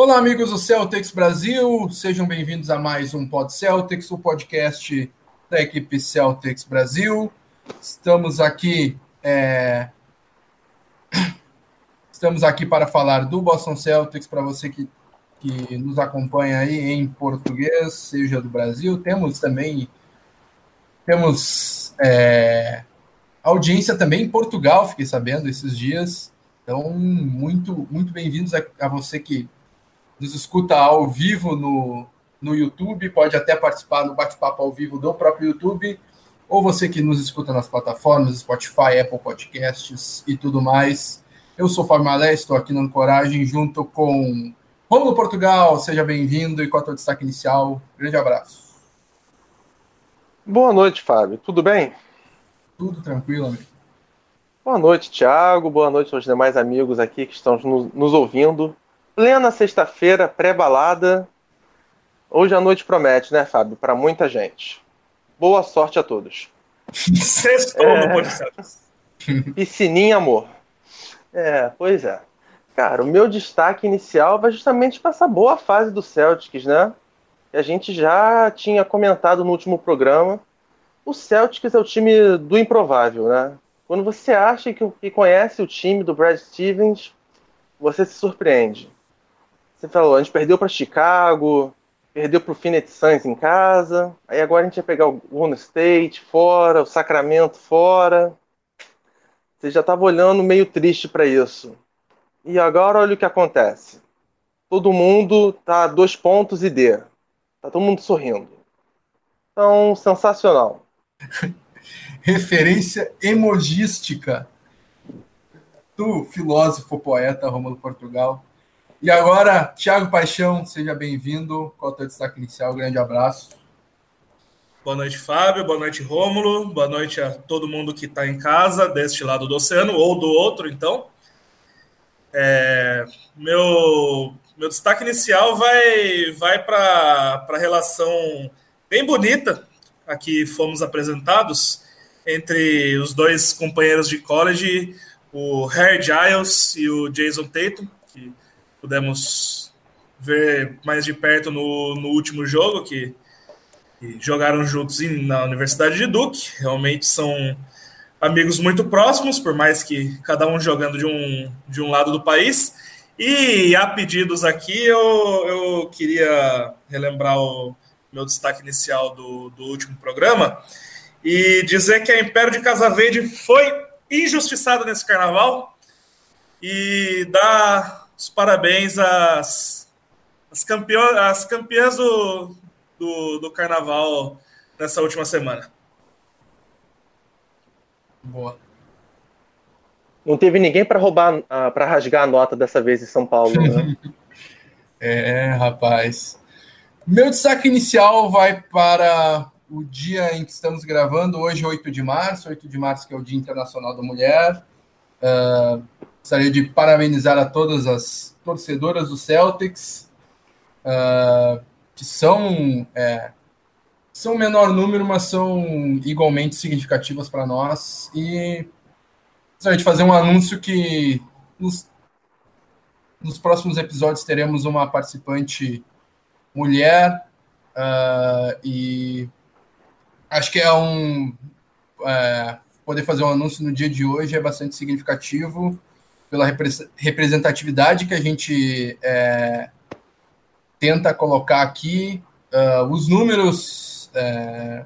Olá, amigos do Celtics Brasil, sejam bem-vindos a mais um Pod Celtics, o podcast da equipe Celtics Brasil. Estamos aqui, é... estamos aqui para falar do Boston Celtics para você que, que nos acompanha aí em português, seja do Brasil. Temos também temos é... audiência também em Portugal, fiquei sabendo esses dias. Então, muito muito bem-vindos a, a você que nos escuta ao vivo no, no YouTube, pode até participar no bate-papo ao vivo do próprio YouTube, ou você que nos escuta nas plataformas Spotify, Apple Podcasts e tudo mais. Eu sou Fábio Malé, estou aqui no Coragem junto com Romulo Portugal, seja bem-vindo e qual é o teu destaque inicial? Grande abraço. Boa noite, Fábio. Tudo bem? Tudo tranquilo, amigo. Boa noite, Thiago. Boa noite aos demais amigos aqui que estão nos ouvindo plena sexta-feira, pré-balada. Hoje a noite promete, né, Fábio? Para muita gente. Boa sorte a todos. Sextou é... no podcast. Piscininha, amor. É, pois é. Cara, o meu destaque inicial vai justamente para essa boa fase do Celtics, né? Que a gente já tinha comentado no último programa. O Celtics é o time do improvável, né? Quando você acha que, que conhece o time do Brad Stevens, você se surpreende. Você falou, a gente perdeu para Chicago, perdeu para o Phoenix Suns em casa, aí agora a gente ia pegar o Golden State fora, o Sacramento fora. Você já estava olhando meio triste para isso. E agora olha o que acontece. Todo mundo tá dois pontos e D. Tá todo mundo sorrindo. Então, sensacional. Referência emogística do filósofo poeta Romulo Portugal. E agora, Thiago Paixão, seja bem-vindo. Qual é o teu destaque inicial? Grande abraço. Boa noite, Fábio. Boa noite, Rômulo. Boa noite a todo mundo que está em casa, deste lado do oceano ou do outro, então. É, meu, meu destaque inicial vai, vai para a relação bem bonita a que fomos apresentados entre os dois companheiros de college, o Harry Giles e o Jason Tatum, pudemos ver mais de perto no, no último jogo, que, que jogaram juntos na Universidade de Duke. Realmente são amigos muito próximos, por mais que cada um jogando de um, de um lado do país. E há pedidos aqui, eu, eu queria relembrar o meu destaque inicial do, do último programa e dizer que a Império de Casa Verde foi injustiçada nesse carnaval e dar os parabéns às, às, campeões, às campeãs do, do, do carnaval nessa última semana. Boa. Não teve ninguém para roubar, uh, para rasgar a nota dessa vez em São Paulo, né? é, rapaz. Meu destaque inicial vai para o dia em que estamos gravando, hoje, 8 de março, 8 de março, que é o Dia Internacional da Mulher. Uh, Gostaria de parabenizar a todas as torcedoras do Celtics, uh, que são, é, são menor número, mas são igualmente significativas para nós. E gostaria de fazer um anúncio que nos, nos próximos episódios teremos uma participante mulher uh, e acho que é um é, poder fazer um anúncio no dia de hoje é bastante significativo pela representatividade que a gente é, tenta colocar aqui. Uh, os números é,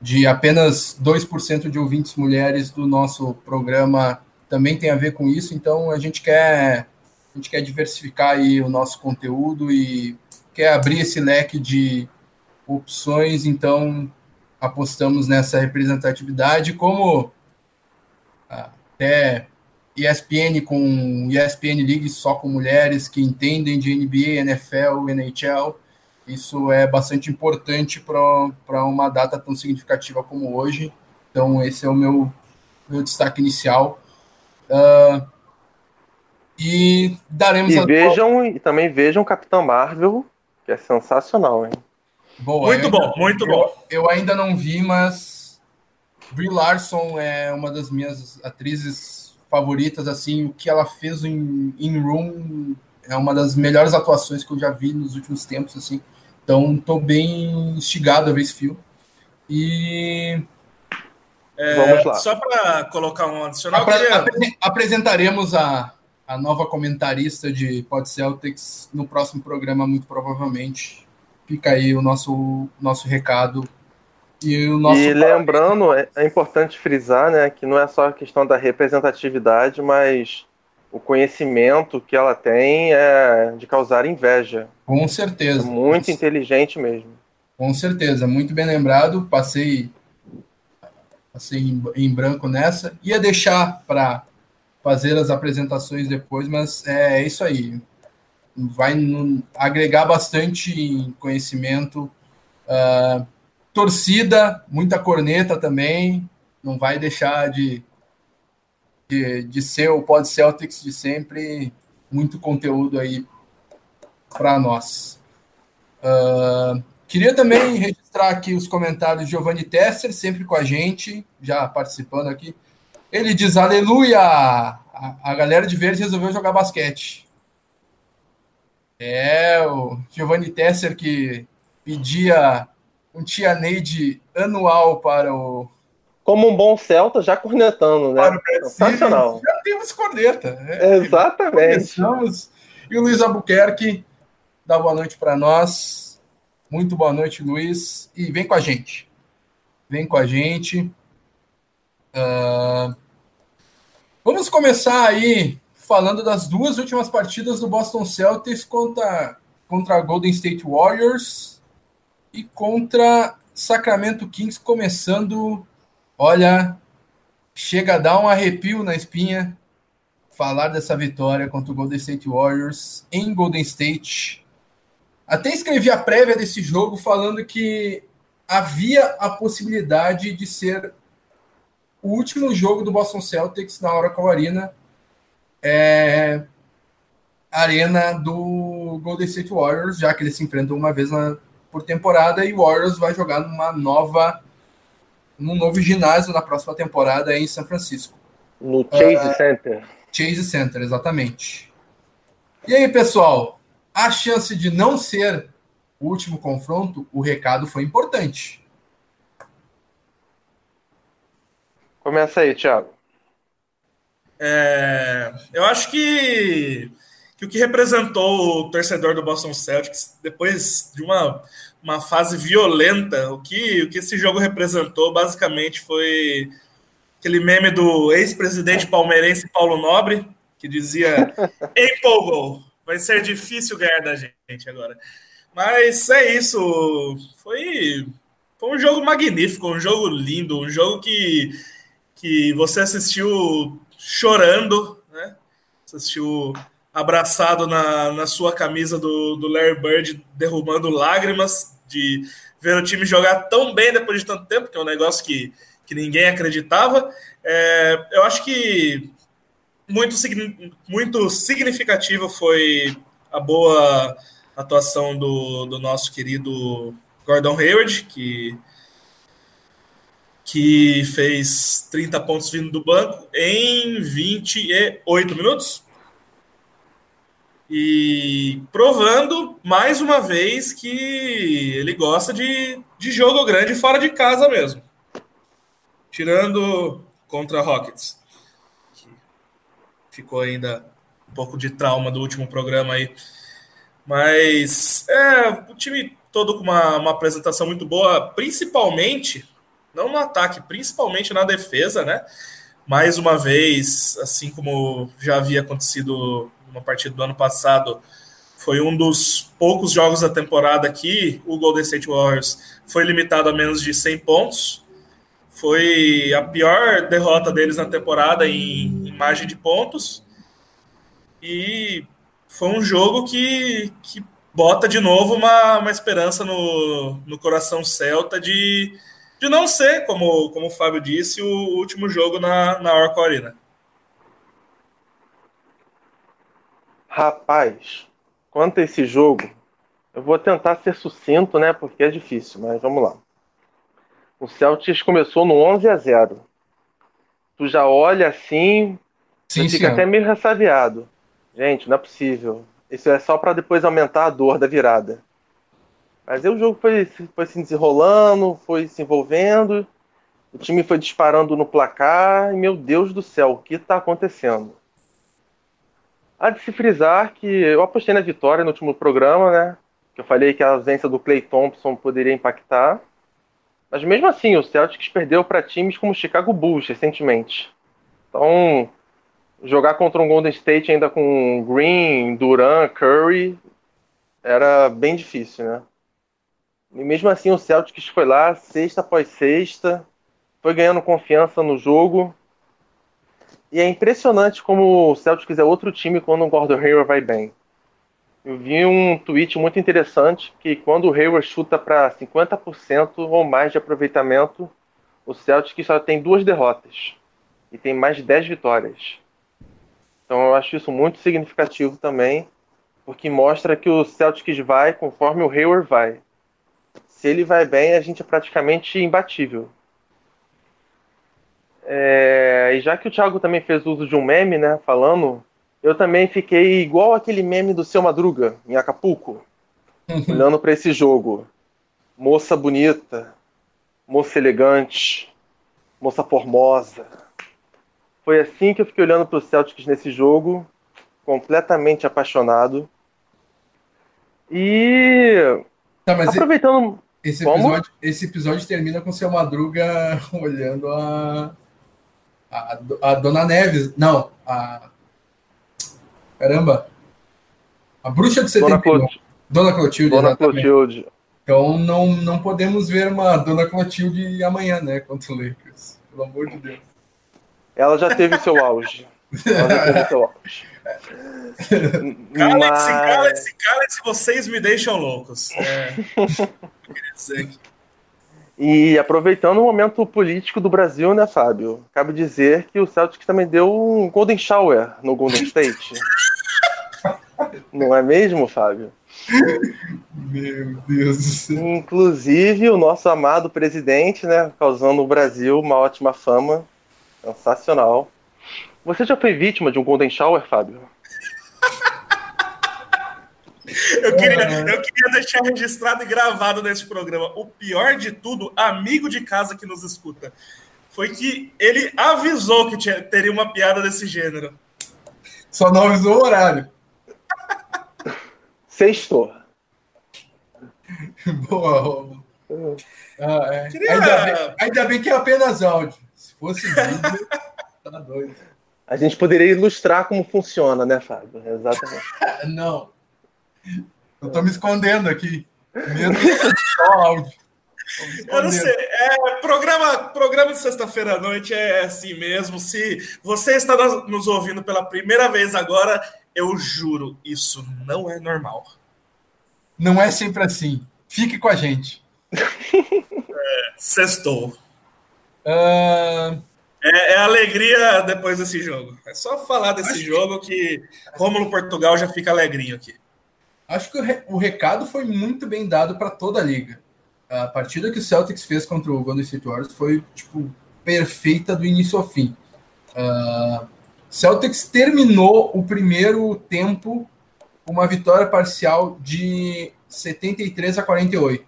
de apenas 2% de ouvintes mulheres do nosso programa também tem a ver com isso, então a gente quer, a gente quer diversificar aí o nosso conteúdo e quer abrir esse leque de opções, então apostamos nessa representatividade como até ESPN com ESPN League só com mulheres que entendem de NBA, NFL, NHL. Isso é bastante importante para uma data tão significativa como hoje. Então, esse é o meu, meu destaque inicial. Uh, e daremos. E vejam, e também vejam Capitão Marvel, que é sensacional, hein? Boa, muito bom, ainda, muito eu, bom. Eu ainda não vi, mas Brie Larson é uma das minhas atrizes favoritas, assim, o que ela fez em, em Room é uma das melhores atuações que eu já vi nos últimos tempos, assim. Então, estou bem instigado a ver esse filme. E é, Vamos lá. Só para colocar um adicional, Apre queria... apresentaremos a, a nova comentarista de Pod Celtics no próximo programa, muito provavelmente. Fica aí o nosso, nosso recado. E, o nosso e lembrando, é, é importante frisar né, que não é só a questão da representatividade, mas o conhecimento que ela tem é de causar inveja. Com certeza. É muito inteligente mesmo. Com certeza, muito bem lembrado. Passei, passei em, em branco nessa. Ia deixar para fazer as apresentações depois, mas é, é isso aí. Vai no, agregar bastante conhecimento. Uh, torcida, muita corneta também. Não vai deixar de de, de ser o Pod Celtics de sempre, muito conteúdo aí para nós. Uh, queria também registrar aqui os comentários de Giovanni Tesser, sempre com a gente, já participando aqui. Ele diz: Aleluia! A, a galera de verde resolveu jogar basquete. É, o Giovanni Tesser que pedia um tia Neide anual para o como um bom Celta, já cornetando, né? Sensacional. Já temos corneta. Né? Exatamente. Começamos. E o Luiz Albuquerque dá boa noite para nós. Muito boa noite, Luiz. E vem com a gente. Vem com a gente. Uh... Vamos começar aí falando das duas últimas partidas do Boston Celtics contra, contra a Golden State Warriors e contra Sacramento Kings, começando Olha, chega a dar um arrepio na espinha falar dessa vitória contra o Golden State Warriors em Golden State. Até escrevi a prévia desse jogo falando que havia a possibilidade de ser o último jogo do Boston Celtics na Oracle Arena, é, arena do Golden State Warriors, já que eles se enfrentam uma vez na, por temporada e o Warriors vai jogar numa nova num novo ginásio na próxima temporada em São Francisco. No Chase uh, Center. Chase Center, exatamente. E aí, pessoal, a chance de não ser o último confronto, o recado foi importante. Começa aí, Thiago. É, eu acho que, que o que representou o torcedor do Boston Celtics, depois de uma uma fase violenta. O que, o que esse jogo representou basicamente foi aquele meme do ex-presidente palmeirense Paulo Nobre, que dizia: empolgou, vai ser difícil ganhar da gente agora. Mas é isso. Foi, foi um jogo magnífico, um jogo lindo, um jogo que, que você assistiu chorando, né? Assistiu abraçado na, na sua camisa do, do Larry Bird, derrubando lágrimas de ver o time jogar tão bem depois de tanto tempo, que é um negócio que, que ninguém acreditava. É, eu acho que muito, muito significativo foi a boa atuação do, do nosso querido Gordon Hayward, que, que fez 30 pontos vindo do banco em 28 minutos e provando mais uma vez que ele gosta de, de jogo grande fora de casa mesmo. Tirando contra Rockets. ficou ainda um pouco de trauma do último programa aí. Mas é, o time todo com uma, uma apresentação muito boa, principalmente, não no ataque, principalmente na defesa, né? Mais uma vez, assim como já havia acontecido uma partida do ano passado, foi um dos poucos jogos da temporada que o Golden State Warriors foi limitado a menos de 100 pontos. Foi a pior derrota deles na temporada em, em margem de pontos. E foi um jogo que, que bota de novo uma, uma esperança no, no coração celta de, de não ser, como, como o Fábio disse, o último jogo na, na Oracle Arena. Rapaz, quanto a esse jogo, eu vou tentar ser sucinto, né? Porque é difícil, mas vamos lá. O Celtics começou no 11 a 0. Tu já olha assim, sim, fica até meio ressabiado. Gente, não é possível. Isso é só para depois aumentar a dor da virada. Mas aí o jogo foi, foi se desenrolando, foi se envolvendo, o time foi disparando no placar, e meu Deus do céu, o que está acontecendo? Há de se frisar que eu apostei na vitória no último programa, né? Que eu falei que a ausência do Clay Thompson poderia impactar. Mas mesmo assim, o Celtics perdeu para times como o Chicago Bulls recentemente. Então, jogar contra um Golden State ainda com Green, Duran, Curry era bem difícil, né? E mesmo assim o Celtics foi lá, sexta após sexta, foi ganhando confiança no jogo. E é impressionante como o Celtics é outro time quando o Gordon Hayward vai bem. Eu vi um tweet muito interessante que quando o Hayward chuta para 50% ou mais de aproveitamento, o Celtics só tem duas derrotas e tem mais de 10 vitórias. Então eu acho isso muito significativo também, porque mostra que o Celtics vai conforme o Hayward vai. Se ele vai bem, a gente é praticamente imbatível. É, e já que o Thiago também fez uso de um meme, né, falando eu também fiquei igual aquele meme do seu Madruga, em Acapulco, uhum. olhando para esse jogo. Moça bonita, moça elegante, moça formosa. Foi assim que eu fiquei olhando para o Celtics nesse jogo, completamente apaixonado. E tá, aproveitando. Esse episódio, esse episódio termina com o seu Madruga olhando a, a, a Dona Neves. Não, a Caramba! A bruxa de 71. Dona, Clot... Dona Clotilde. Dona Clotilde. Então não, não podemos ver uma Dona Clotilde amanhã, né? Contra o Lakers. Pelo amor de Deus. Ela já teve seu auge. Ela já teve seu auge. Cala-se, cala-se, cala-se, vocês me deixam loucos. É. E aproveitando o momento político do Brasil, né, Fábio? Cabe dizer que o Celtic também deu um Golden Shower no Golden State. Não é mesmo, Fábio? Meu Deus do céu. Inclusive, o nosso amado presidente, né, causando o Brasil uma ótima fama. Sensacional. Você já foi vítima de um Golden Shower, Fábio? Eu queria, eu queria deixar registrado e gravado nesse programa. O pior de tudo, amigo de casa que nos escuta, foi que ele avisou que tinha, teria uma piada desse gênero. Só não avisou o horário. Sextou. Boa, Romulo. Ah, é. Queria... ainda, bem, ainda, bem, que é apenas áudio. Se fosse vídeo, tá doido. A gente poderia ilustrar como funciona, né, Fábio? Exatamente. não. Eu tô me escondendo aqui. Medo só áudio. Eu não sei. É, programa, programa de sexta-feira à noite é assim mesmo. Se você está nos ouvindo pela primeira vez agora, eu juro, isso não é normal. Não é sempre assim. Fique com a gente. É, sextou. Uh... É, é, alegria depois desse jogo. É só falar desse Acho jogo que... que Rômulo Portugal já fica alegrinho aqui. Acho que o, re... o recado foi muito bem dado para toda a liga. A partida que o Celtics fez contra o Golden State Warriors foi tipo perfeita do início ao fim. Uh, Celtics terminou o primeiro tempo com uma vitória parcial de 73 a 48.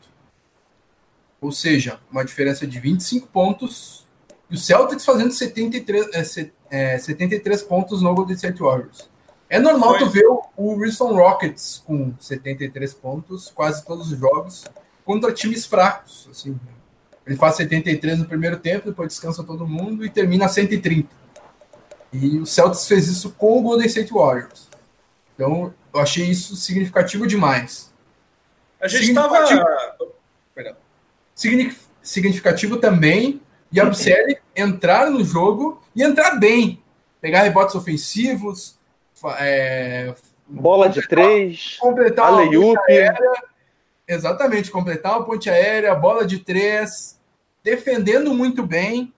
Ou seja, uma diferença de 25 pontos. E o Celtics fazendo 73, é, é, 73 pontos no Golden State Warriors. É normal Foi. tu ver o, o Houston Rockets com 73 pontos, quase todos os jogos, contra times fracos. Assim. Ele faz 73 no primeiro tempo, depois descansa todo mundo e termina a 130. E o Celtics fez isso com o Golden State Warriors. Então, eu achei isso significativo demais. A gente estava. Significativo também e a Yabusele entrar no jogo e entrar bem. Pegar rebotes ofensivos. É, Bola de três. Completar a ponte aérea. Exatamente, completar a ponte aérea, bola de três. Defendendo muito bem.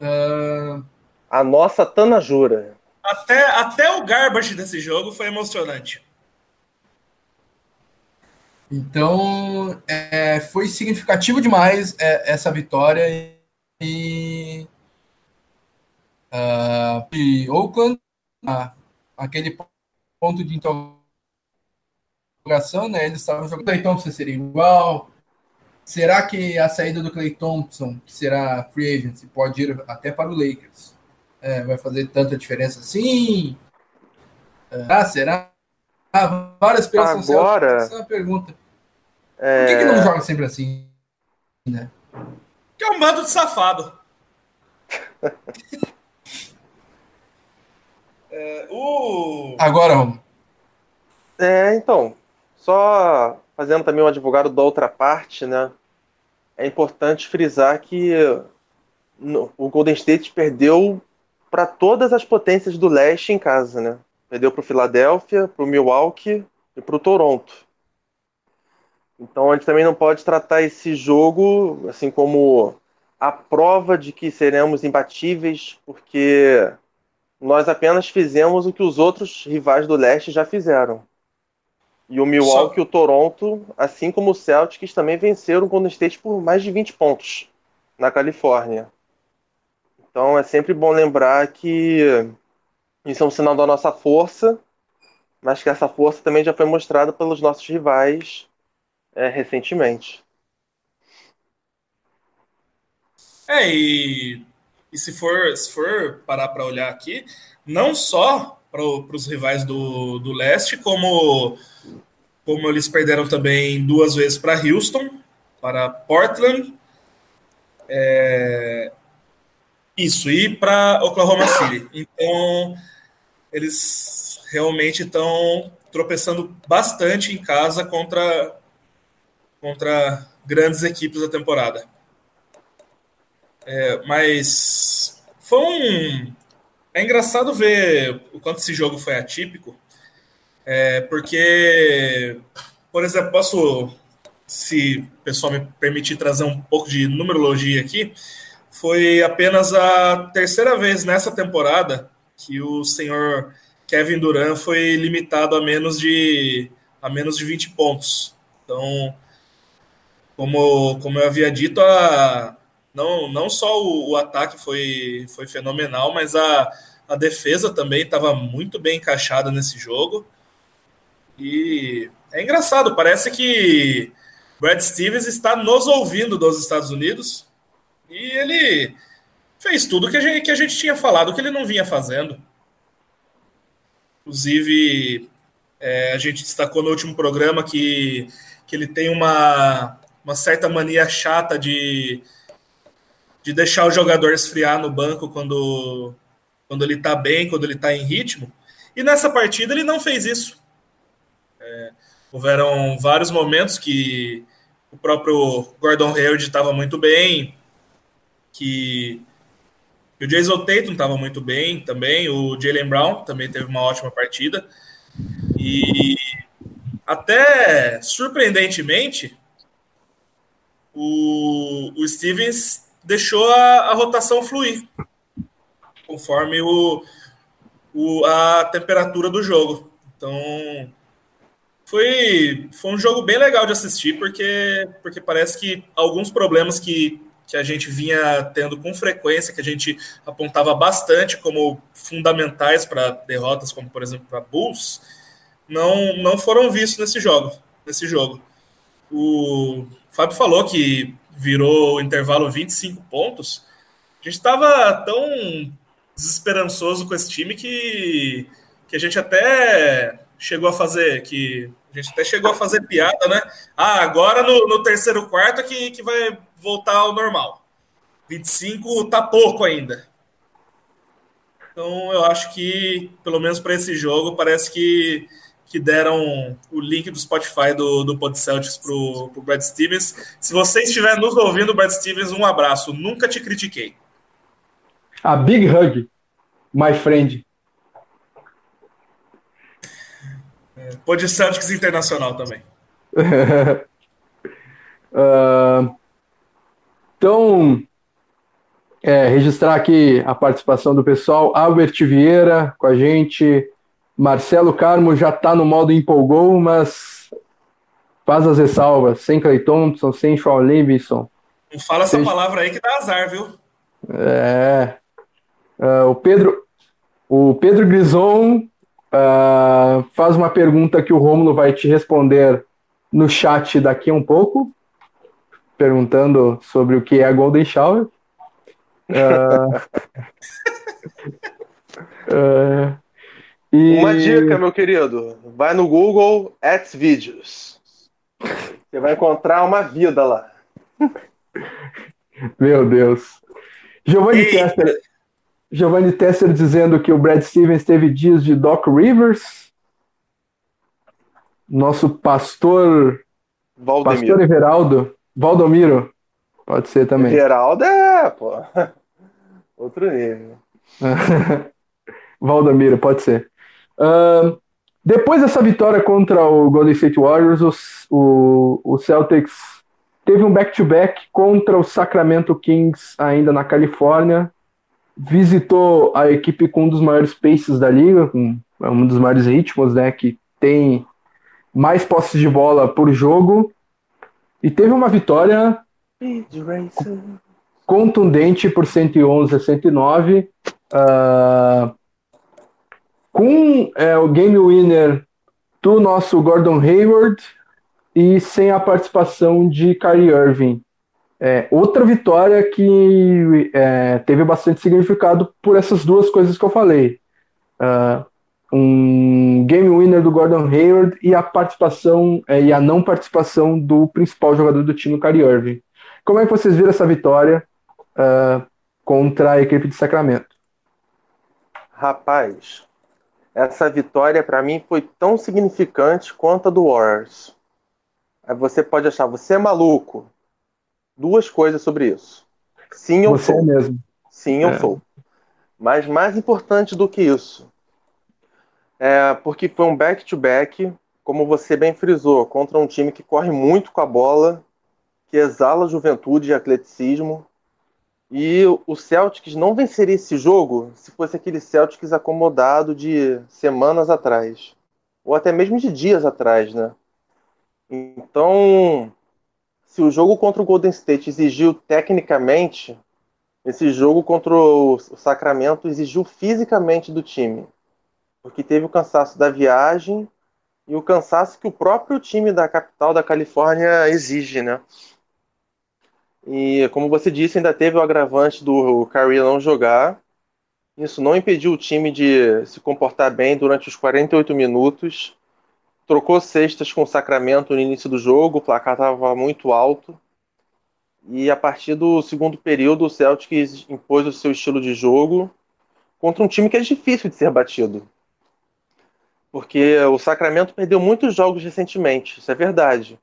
Uh, a nossa Tana Jura. Até, até o garbage desse jogo foi emocionante. Então, é, foi significativo demais é, essa vitória. E, uh, e Oakland, uh, aquele ponto de prorrogação, né? Eles estavam jogando. Clay Thompson seria igual. Será que a saída do Clay Thompson, que será free agent, pode ir até para o Lakers? É, vai fazer tanta diferença assim? Ah, será? Ah, várias pessoas. Agora. Essa é uma pergunta. É... Por que, que não joga sempre assim? Né? Que é um bando de safado. é, o... Agora, vamos. É, então, só fazendo também um advogado da outra parte, né? É importante frisar que o Golden State perdeu para todas as potências do leste em casa, né? Perdeu para o Philadelphia, para o Milwaukee e para o Toronto. Então a gente também não pode tratar esse jogo assim como a prova de que seremos imbatíveis, porque nós apenas fizemos o que os outros rivais do leste já fizeram. E o Milwaukee Só... e o Toronto, assim como o Celtics, também venceram o Golden State por mais de 20 pontos na Califórnia. Então é sempre bom lembrar que isso é um sinal da nossa força, mas que essa força também já foi mostrada pelos nossos rivais é, recentemente. É, e, e se, for, se for parar para olhar aqui, não só para os rivais do, do leste, como, como eles perderam também duas vezes para Houston, para Portland, é, isso, e para Oklahoma City. Então, eles realmente estão tropeçando bastante em casa contra, contra grandes equipes da temporada. É, mas foi um, é engraçado ver o quanto esse jogo foi atípico, é, porque, por exemplo, posso, se o pessoal me permitir trazer um pouco de numerologia aqui, foi apenas a terceira vez nessa temporada que o senhor Kevin Durant foi limitado a menos de a menos de 20 pontos. Então, como, como eu havia dito, a, não, não só o, o, ataque foi, foi fenomenal, mas a, a defesa também estava muito bem encaixada nesse jogo. E é engraçado, parece que Brad Stevens está nos ouvindo dos Estados Unidos e ele fez tudo que a gente, que a gente tinha falado que ele não vinha fazendo. Inclusive, é, a gente destacou no último programa que, que ele tem uma, uma certa mania chata de de deixar o jogador esfriar no banco quando, quando ele está bem, quando ele está em ritmo. E nessa partida ele não fez isso. É, houveram vários momentos que o próprio Gordon Hayward estava muito bem, que, que o Jason Tatum estava muito bem também, o Jalen Brown também teve uma ótima partida. E até surpreendentemente, o, o Stevens deixou a, a rotação fluir conforme o, o, a temperatura do jogo. Então foi, foi um jogo bem legal de assistir, porque, porque parece que alguns problemas que, que a gente vinha tendo com frequência, que a gente apontava bastante como fundamentais para derrotas, como por exemplo para Bulls, não, não foram vistos nesse jogo. Nesse jogo. O Fábio falou que virou o intervalo 25 pontos, a gente estava tão desesperançoso com esse time que, que a gente até chegou a fazer que a gente até chegou a fazer piada, né? Ah, agora no, no terceiro quarto que, que vai voltar ao normal. 25 tá pouco ainda. Então eu acho que, pelo menos para esse jogo, parece que que deram o link do Spotify do, do Pod Celtics pro, pro Brad Stevens. Se você estiver nos ouvindo, Brad Stevens, um abraço. Nunca te critiquei. A big hug, my friend. É, Pod Celtics Internacional também. uh, então, é, registrar aqui a participação do pessoal. Albert Vieira com a gente. Marcelo Carmo já está no modo empolgou, mas faz as ressalvas. Sem Clay Thompson, sem Sean Livingston. Não fala essa palavra aí que dá azar, viu? É. Uh, o Pedro o Pedro Grison uh, faz uma pergunta que o Romulo vai te responder no chat daqui a um pouco, perguntando sobre o que é a Golden Shower. Uh, e... Uma dica, meu querido. Vai no Google Ads Videos. Você vai encontrar uma vida lá. Meu Deus. Giovanni Tesser, Giovanni Tesser dizendo que o Brad Stevens teve dias de Doc Rivers. Nosso pastor. Valdemiro. Pastor Everaldo. Valdomiro. Pode ser também. Everaldo é, pô. Outro nível. Valdomiro, pode ser. Uh, depois dessa vitória contra o Golden State Warriors, o, o Celtics teve um back-to-back -back contra o Sacramento Kings, ainda na Califórnia. Visitou a equipe com um dos maiores paces da liga, com um dos maiores ritmos, né? Que tem mais posses de bola por jogo. E teve uma vitória contundente por 111 a 109. Uh, com é, o game winner do nosso Gordon Hayward e sem a participação de Kyrie Irving. É, outra vitória que é, teve bastante significado por essas duas coisas que eu falei. Uh, um game winner do Gordon Hayward e a participação é, e a não participação do principal jogador do time, Kyrie Irving. Como é que vocês viram essa vitória uh, contra a equipe de Sacramento? Rapaz, essa vitória para mim foi tão significante quanto a do Warriors. Aí você pode achar, você é maluco. Duas coisas sobre isso. Sim, eu você sou. É mesmo. Sim, eu é. sou. Mas mais importante do que isso, é porque foi um back-to-back, -back, como você bem frisou, contra um time que corre muito com a bola, que exala juventude e atleticismo, e o Celtics não venceria esse jogo se fosse aquele Celtics acomodado de semanas atrás, ou até mesmo de dias atrás, né? Então, se o jogo contra o Golden State exigiu tecnicamente, esse jogo contra o Sacramento exigiu fisicamente do time, porque teve o cansaço da viagem e o cansaço que o próprio time da capital da Califórnia exige, né? E como você disse, ainda teve o agravante do Kyrie não jogar. Isso não impediu o time de se comportar bem durante os 48 minutos. Trocou cestas com o Sacramento no início do jogo, o placar estava muito alto. E a partir do segundo período, o Celtics impôs o seu estilo de jogo contra um time que é difícil de ser batido. Porque o Sacramento perdeu muitos jogos recentemente, isso é verdade.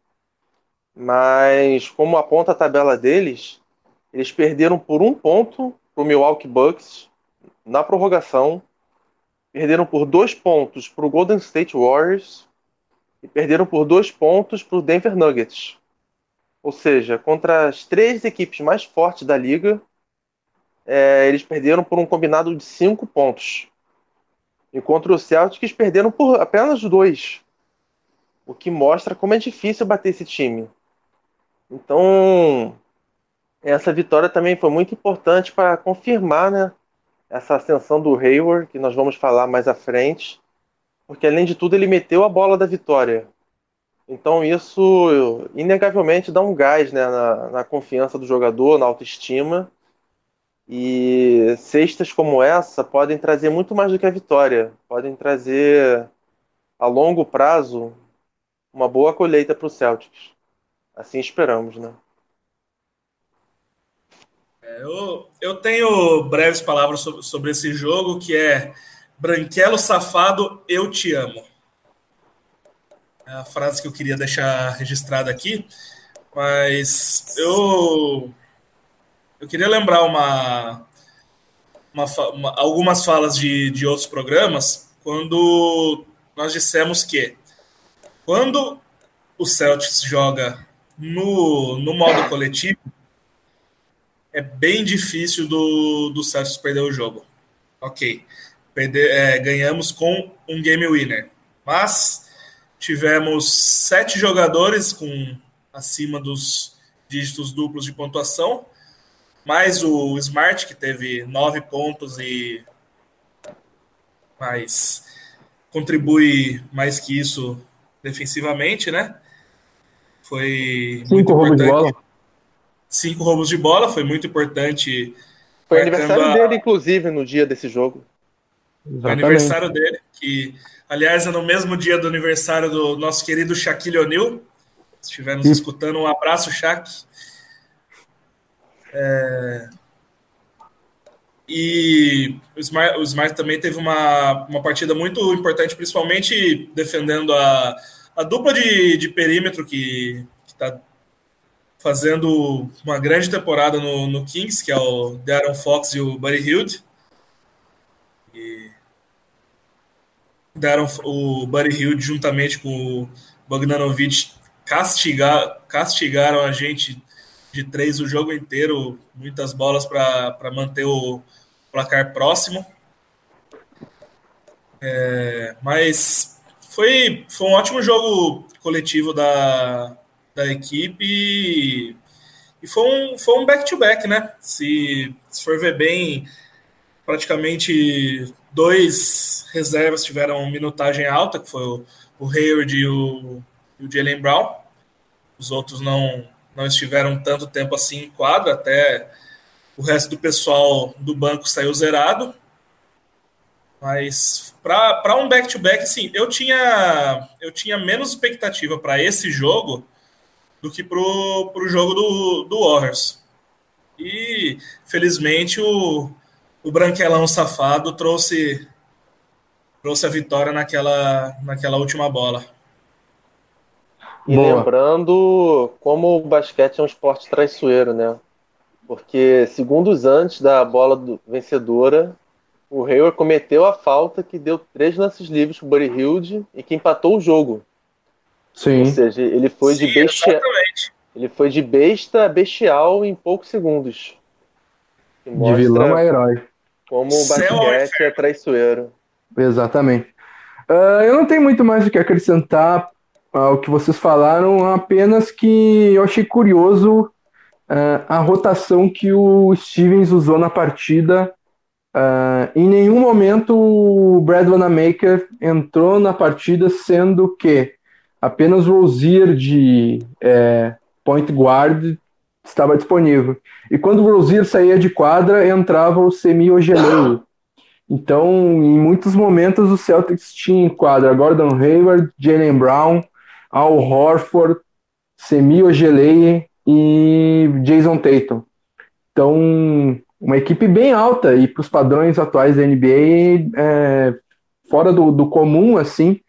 Mas, como aponta a tabela deles, eles perderam por um ponto para o Milwaukee Bucks na prorrogação, perderam por dois pontos para o Golden State Warriors e perderam por dois pontos para o Denver Nuggets. Ou seja, contra as três equipes mais fortes da liga, é, eles perderam por um combinado de cinco pontos. E contra o Celtics perderam por apenas dois. O que mostra como é difícil bater esse time. Então, essa vitória também foi muito importante para confirmar né, essa ascensão do Hayward, que nós vamos falar mais à frente, porque além de tudo ele meteu a bola da vitória. Então isso inegavelmente dá um gás né, na, na confiança do jogador, na autoestima. E cestas como essa podem trazer muito mais do que a vitória, podem trazer a longo prazo uma boa colheita para o Celtics. Assim esperamos, né? É, eu, eu tenho breves palavras sobre, sobre esse jogo, que é Branquelo safado, eu te amo. É a frase que eu queria deixar registrada aqui, mas eu eu queria lembrar uma, uma, uma, algumas falas de, de outros programas quando nós dissemos que quando o Celtics joga no, no modo coletivo, é bem difícil do, do Celtics perder o jogo. Ok. Perder, é, ganhamos com um game winner. Mas tivemos sete jogadores com acima dos dígitos duplos de pontuação, mais o Smart, que teve nove pontos e mais contribui mais que isso defensivamente, né? Foi cinco roubos de bola. Cinco roubos de bola, foi muito importante. Foi aniversário a... dele, inclusive, no dia desse jogo. Foi aniversário dele, que, aliás, é no mesmo dia do aniversário do nosso querido Shaquille O'Neal. Se estiver nos escutando, um abraço, Shaq. É... E o Smart, o Smart também teve uma, uma partida muito importante, principalmente defendendo a, a dupla de, de perímetro que está fazendo uma grande temporada no, no, Kings, que é o Darren Fox e o Buddy Hield. E Darren, o Buddy Hield, juntamente com o Bogdanovich, castigar, castigaram a gente de três o jogo inteiro, muitas bolas para manter o placar próximo. É, mas foi, foi um ótimo jogo coletivo da, da equipe e, e foi um foi um back-to-back, -back, né? Se, se for ver bem, praticamente dois reservas tiveram minutagem alta, que foi o, o Hayward e o, e o Jalen Brown. Os outros não, não estiveram tanto tempo assim em quadra, até o resto do pessoal do banco saiu zerado. Mas para um back-to-back, sim, eu tinha, eu tinha menos expectativa para esse jogo do que para o jogo do, do Warriors. E, felizmente, o, o Branquelão safado trouxe, trouxe a vitória naquela, naquela última bola. E Boa. lembrando como o basquete é um esporte traiçoeiro, né? Porque segundos antes da bola do, vencedora, o Hayward cometeu a falta que deu três lances livres para o Buddy Hilde e que empatou o jogo. Sim. Ou seja, ele foi Sim, de besta, ele foi de besta a bestial em poucos segundos. De vilão a herói. Como o basquete é traiçoeiro. Exatamente. Uh, eu não tenho muito mais o que acrescentar ao que vocês falaram, apenas que eu achei curioso uh, a rotação que o Stevens usou na partida. Uh, em nenhum momento o Brad Wanamaker entrou na partida, sendo que apenas o Rozier de é, point guard estava disponível. E quando o Rozier saía de quadra, entrava o Semi Ogelei. Então, em muitos momentos, o Celtics tinha em quadra Gordon Hayward, Jalen Brown, Al Horford, Semi Ogelei e Jason Tatum. Então, uma equipe bem alta e para os padrões atuais da NBA, é, fora do, do, comum, assim.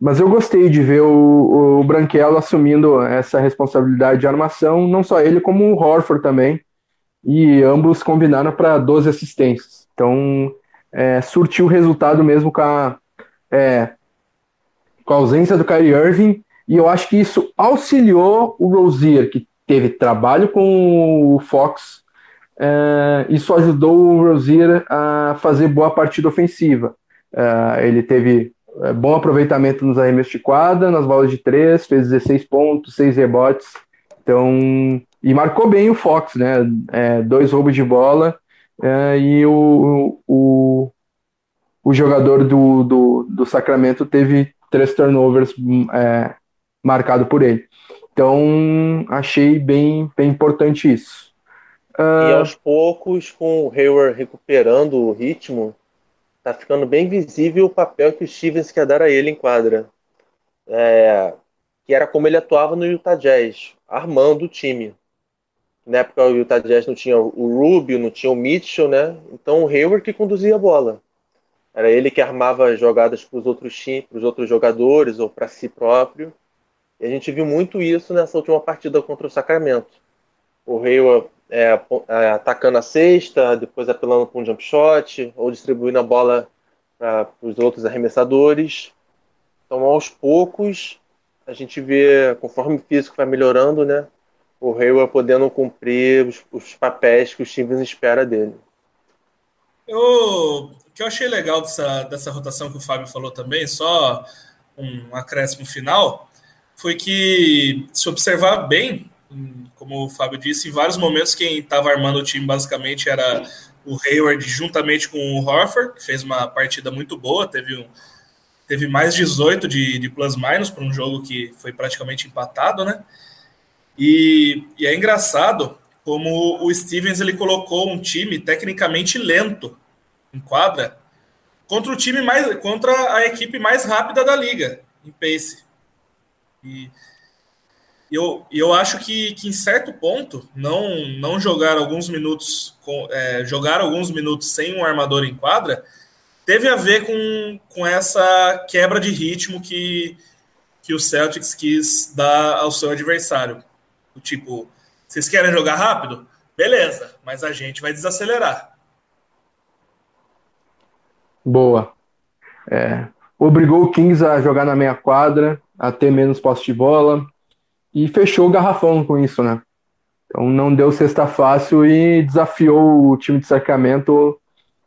Mas eu gostei de ver o, o Branquelo assumindo essa responsabilidade de armação, não só ele, como o Horford também. E ambos combinaram para 12 assistências. Então, é, surtiu resultado mesmo com a, é, com a ausência do Kyrie Irving. E eu acho que isso auxiliou o Rozier, que teve trabalho com o Fox, é, isso ajudou o Rozier a fazer boa partida ofensiva. É, ele teve é, bom aproveitamento nos arremessos de quadra, nas bolas de três, fez 16 pontos, 6 rebotes. Então, e marcou bem o Fox, né? É, dois roubos de bola e o, o, o jogador do, do, do Sacramento teve três turnovers é, marcado por ele. Então, achei bem, bem importante isso. Uh... E aos poucos, com o Hayward recuperando o ritmo, tá ficando bem visível o papel que o Stevens quer dar a ele em quadra. É, que era como ele atuava no Utah Jazz, armando o time. Na época o Utah Jazz não tinha o Rubio, não tinha o Mitchell, né? Então o Hayward que conduzia a bola. Era ele que armava jogadas para os outros times, para os outros jogadores ou para si próprio. E a gente viu muito isso nessa última partida contra o Sacramento. O Hayward é, é, atacando a cesta, depois apelando para um jump shot, ou distribuindo a bola para os outros arremessadores. Então, aos poucos, a gente vê, conforme o físico vai melhorando, né, o Hayward podendo cumprir os, os papéis que o Stevens espera dele. Eu, o que eu achei legal dessa, dessa rotação que o Fábio falou também, só um acréscimo final, foi que, se observar bem, como o Fábio disse, em vários momentos quem estava armando o time basicamente era o Hayward juntamente com o Horford, que fez uma partida muito boa, teve, um, teve mais 18 de, de plus-minus para um jogo que foi praticamente empatado, né? E, e, é engraçado como o Stevens ele colocou um time tecnicamente lento em quadra contra o time mais contra a equipe mais rápida da liga em pace. E eu, eu acho que, que em certo ponto não não jogar alguns minutos com, é, jogar alguns minutos sem um armador em quadra teve a ver com, com essa quebra de ritmo que, que o Celtics quis dar ao seu adversário. O tipo, vocês querem jogar rápido? Beleza, mas a gente vai desacelerar. Boa. É, obrigou o Kings a jogar na meia quadra, a ter menos posse de bola e fechou o garrafão com isso, né? Então não deu cesta fácil e desafiou o time de cercamento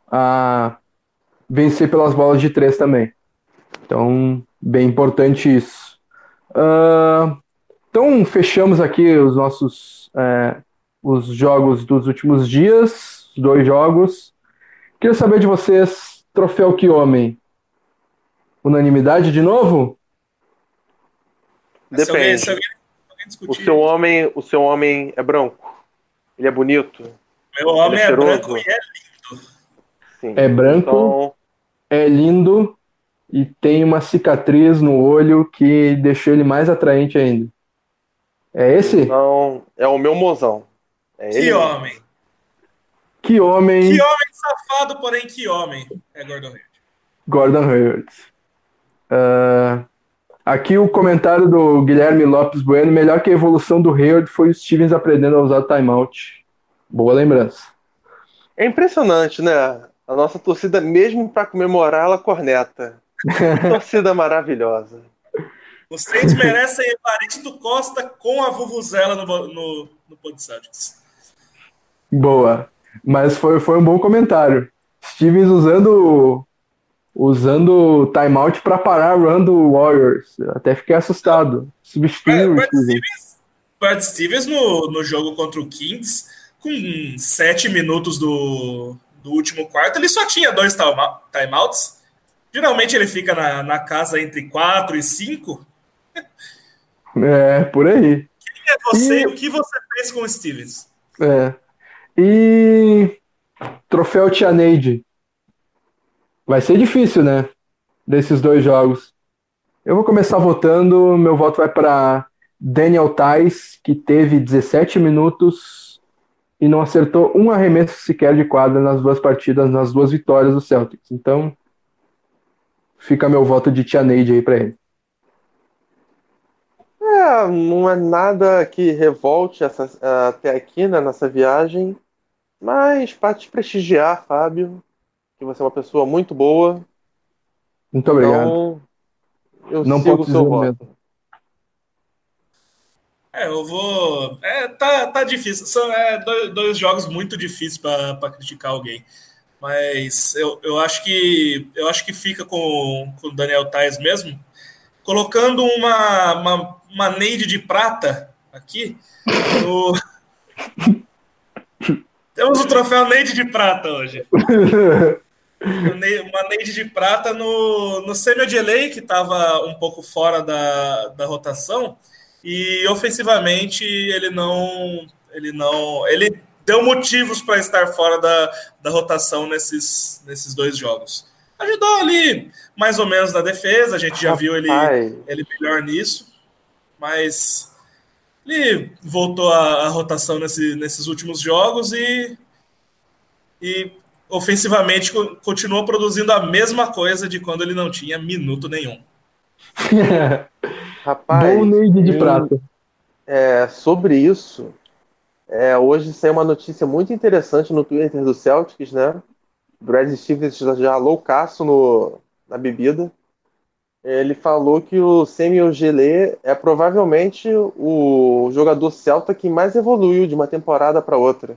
a vencer pelas bolas de três também. Então, bem importante isso. Uh, então, fechamos aqui os nossos é, os jogos dos últimos dias, dois jogos. Queria saber de vocês, troféu que homem? Unanimidade de novo? Depende. Se alguém, se alguém o seu homem, o seu homem é branco. Ele é bonito. Meu homem é, é branco e é lindo. Sim. É branco. Então, é lindo e tem uma cicatriz no olho que deixou ele mais atraente ainda. É esse? Não, é o meu mozão. É que homem. Que homem. Que homem safado, porém que homem. É Gordon Hayward. Gordon Hayward. Uh, aqui o comentário do Guilherme Lopes Bueno. Melhor que a evolução do Hayward foi o Stevens aprendendo a usar timeout. Boa lembrança. É impressionante, né? A nossa torcida, mesmo para comemorar, ela corneta. torcida maravilhosa. Vocês merecem Evaristo Costa com a Vuvuzela no, no, no. Boa. Mas foi, foi um bom comentário. Stevens usando usando timeout para parar a run do Warriors. Até fiquei assustado. Substituiu Brad, Brad Stevens, Brad Stevens no, no jogo contra o Kings, com sete minutos do, do último quarto, ele só tinha dois timeouts. Geralmente ele fica na, na casa entre quatro e cinco. É, por aí. Quem é você? E... O que você fez com o Stevens? É. E troféu Tia Neide. Vai ser difícil, né? Desses dois jogos. Eu vou começar votando. Meu voto vai para Daniel Tais, que teve 17 minutos e não acertou um arremesso sequer de quadra nas duas partidas, nas duas vitórias do Celtics. Então, fica meu voto de Tia Neide aí para ele. É, não é nada que revolte essa, até aqui né, nessa viagem, mas para te prestigiar, Fábio, que você é uma pessoa muito boa. Muito obrigado. Então, eu não sigo o seu voto. Mesmo. É, eu vou. É, tá, tá difícil. São é, dois, dois jogos muito difíceis para criticar alguém. Mas eu, eu acho que eu acho que fica com, com o Daniel Tais mesmo. Colocando uma, uma, uma Neide de prata aqui. No... Temos o troféu Neide de prata hoje. uma Neide de prata no, no semi de LA, que estava um pouco fora da, da rotação. E ofensivamente ele não. Ele não. Ele deu motivos para estar fora da, da rotação nesses, nesses dois jogos. Ajudou ali mais ou menos na defesa, a gente já viu ele, ele melhor nisso, mas ele voltou à, rotação nesse, nesses últimos jogos e, e ofensivamente continuou produzindo a mesma coisa de quando ele não tinha minuto nenhum. Rapaz. Bom Neide de prata. É, sobre isso, é, hoje saiu uma notícia muito interessante no Twitter do Celtics, né? Brad Stevens já loucaço no, na bebida. Ele falou que o Semi Ogele é provavelmente o jogador celta que mais evoluiu de uma temporada para outra.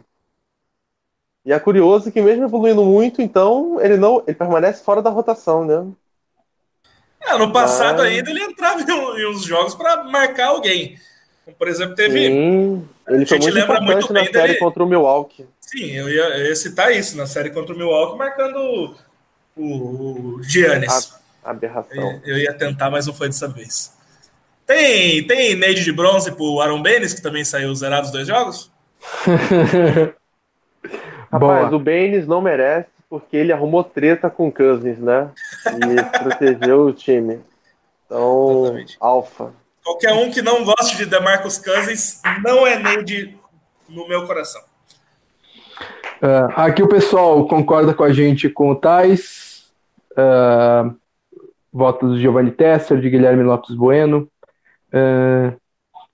E é curioso que mesmo evoluindo muito, então ele não ele permanece fora da rotação, né? É, no passado ainda ele entrava em uns jogos para marcar alguém. Por exemplo, teve. Sim, ele foi muito lembra muito bem na série dele... contra o Milwaukee. Sim, eu ia, eu ia, citar isso, na série contra o Milwaukee, marcando o, o Giannis. Aberração. Eu, eu ia tentar, mas não foi dessa vez. Tem, tem Neide de bronze pro Aaron Baines, que também saiu zerado os dois jogos? Rapaz, Boa. o Baines não merece porque ele arrumou treta com o Cousins, né? E protegeu o time. Então, Exatamente. alfa. Qualquer um que não goste de DeMarcus Cousins não é Neide no meu coração. Uh, aqui o pessoal concorda com a gente com o Tais. Uh, votos de Giovanni Tesser, de Guilherme Lopes Bueno. Uh,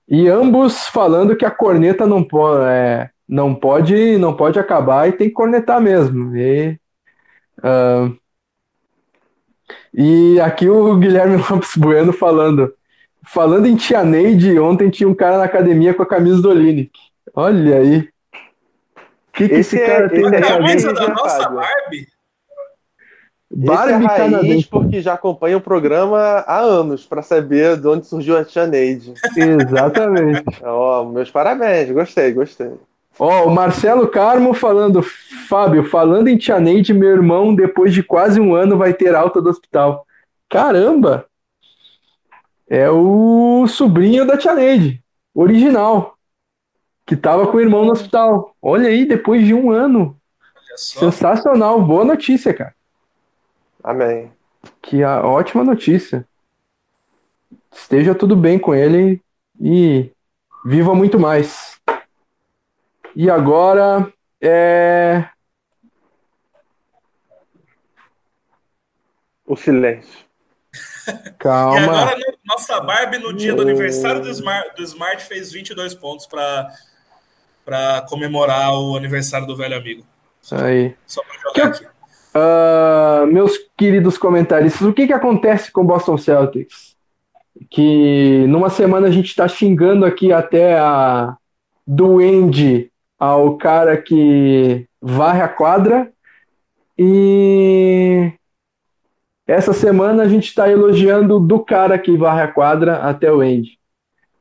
e ambos falando que a corneta não, po é, não pode não pode acabar e tem que cornetar mesmo. E, uh, e aqui o Guilherme Lopes Bueno falando. Falando em Tia Neide, ontem tinha um cara na academia com a camisa do Olinick. Olha aí. O que, que esse, esse cara é, tem na camisa da nossa Barbie? Barbie Esse é raiz porque já acompanha o programa há anos para saber de onde surgiu a Tia Neide. Exatamente. Ó, oh, meus parabéns, gostei, gostei. Ó, oh, o Marcelo Carmo falando, Fábio, falando em Tia Neide, meu irmão, depois de quase um ano, vai ter alta do hospital. Caramba! É o sobrinho da Tia Neide, original, que tava com o irmão no hospital. Olha aí, depois de um ano. Sensacional, boa notícia, cara. Amém. Que a ótima notícia. Esteja tudo bem com ele e viva muito mais. E agora é. O silêncio. Calma. E agora, nossa Barbie, no dia do aniversário do Smart, do Smart fez 22 pontos para comemorar o aniversário do velho amigo. Isso aí. Só para jogar que, aqui. Uh, meus queridos comentaristas, o que, que acontece com o Boston Celtics? Que numa semana a gente está xingando aqui até a duende ao cara que varre a quadra e essa semana a gente está elogiando do cara que varre a quadra até o Andy.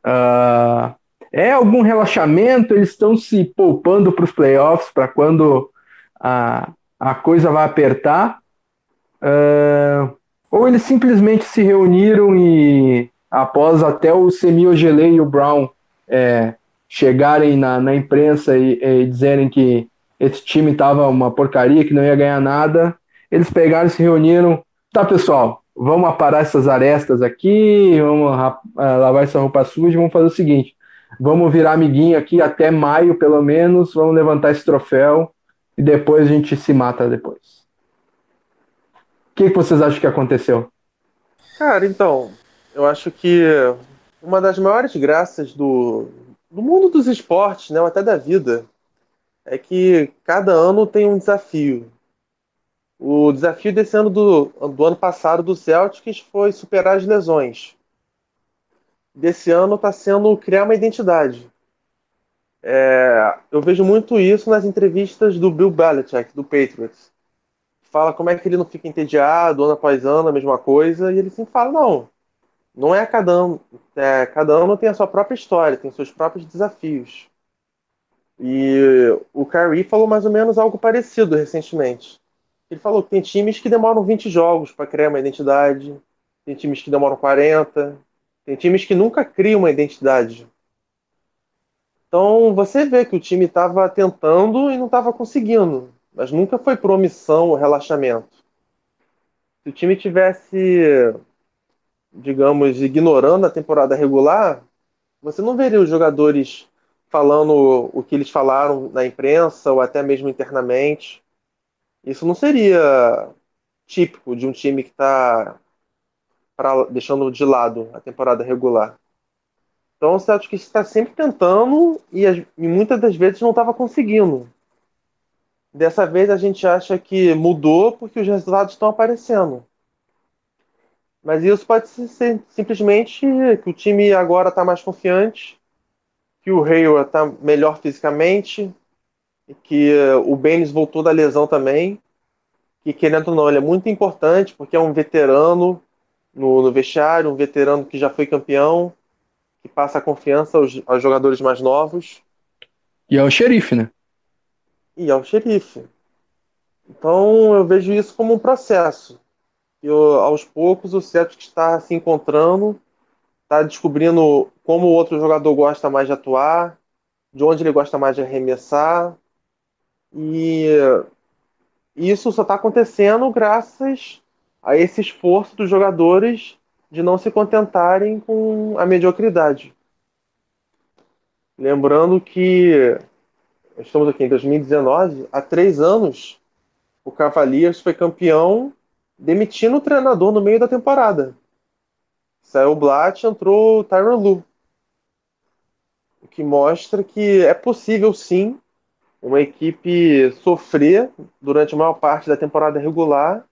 Uh, é algum relaxamento? Eles estão se poupando para os playoffs para quando a, a coisa vai apertar, uh, ou eles simplesmente se reuniram e, após até o Semiogele e o Brown é, chegarem na, na imprensa e, e, dizerem que esse time estava uma porcaria, que não ia ganhar nada, eles pegaram e se reuniram. Tá, pessoal, vamos aparar essas arestas aqui, vamos uh, lavar essa roupa suja, vamos fazer o seguinte: vamos virar amiguinho aqui até maio, pelo menos, vamos levantar esse troféu e depois a gente se mata depois. O que, que vocês acham que aconteceu? Cara, então, eu acho que uma das maiores graças do, do mundo dos esportes, né, ou até da vida, é que cada ano tem um desafio. O desafio desse ano do, do ano passado do Celtics foi superar as lesões. Desse ano está sendo criar uma identidade. É, eu vejo muito isso nas entrevistas do Bill Belichick, do Patriots. Fala como é que ele não fica entediado, ano após ano, a mesma coisa, e ele sempre fala, não, não é cada ano, é, cada ano tem a sua própria história, tem seus próprios desafios. E o Kyrie falou mais ou menos algo parecido recentemente. Ele falou que tem times que demoram 20 jogos para criar uma identidade, tem times que demoram 40, tem times que nunca criam uma identidade. Então você vê que o time estava tentando e não estava conseguindo, mas nunca foi por omissão ou relaxamento. Se o time tivesse, digamos, ignorando a temporada regular, você não veria os jogadores falando o que eles falaram na imprensa ou até mesmo internamente. Isso não seria típico de um time que está deixando de lado a temporada regular. Então o Celtic está sempre tentando e, e muitas das vezes não estava conseguindo. Dessa vez a gente acha que mudou porque os resultados estão aparecendo. Mas isso pode ser simplesmente que o time agora está mais confiante, que o Hayward está melhor fisicamente, que o Benes voltou da lesão também, que querendo ou não, ele é muito importante porque é um veterano no, no vestiário, um veterano que já foi campeão, que passa confiança aos, aos jogadores mais novos. E ao xerife, né? E ao xerife. Então eu vejo isso como um processo. E aos poucos o Celtic está se encontrando, está descobrindo como o outro jogador gosta mais de atuar, de onde ele gosta mais de arremessar. E isso só está acontecendo graças a esse esforço dos jogadores de não se contentarem com a mediocridade. Lembrando que estamos aqui em 2019, há três anos, o Cavaliers foi campeão demitindo o treinador no meio da temporada. Saiu o Blatt, entrou o Tyron Lu. O que mostra que é possível sim uma equipe sofrer durante a maior parte da temporada regular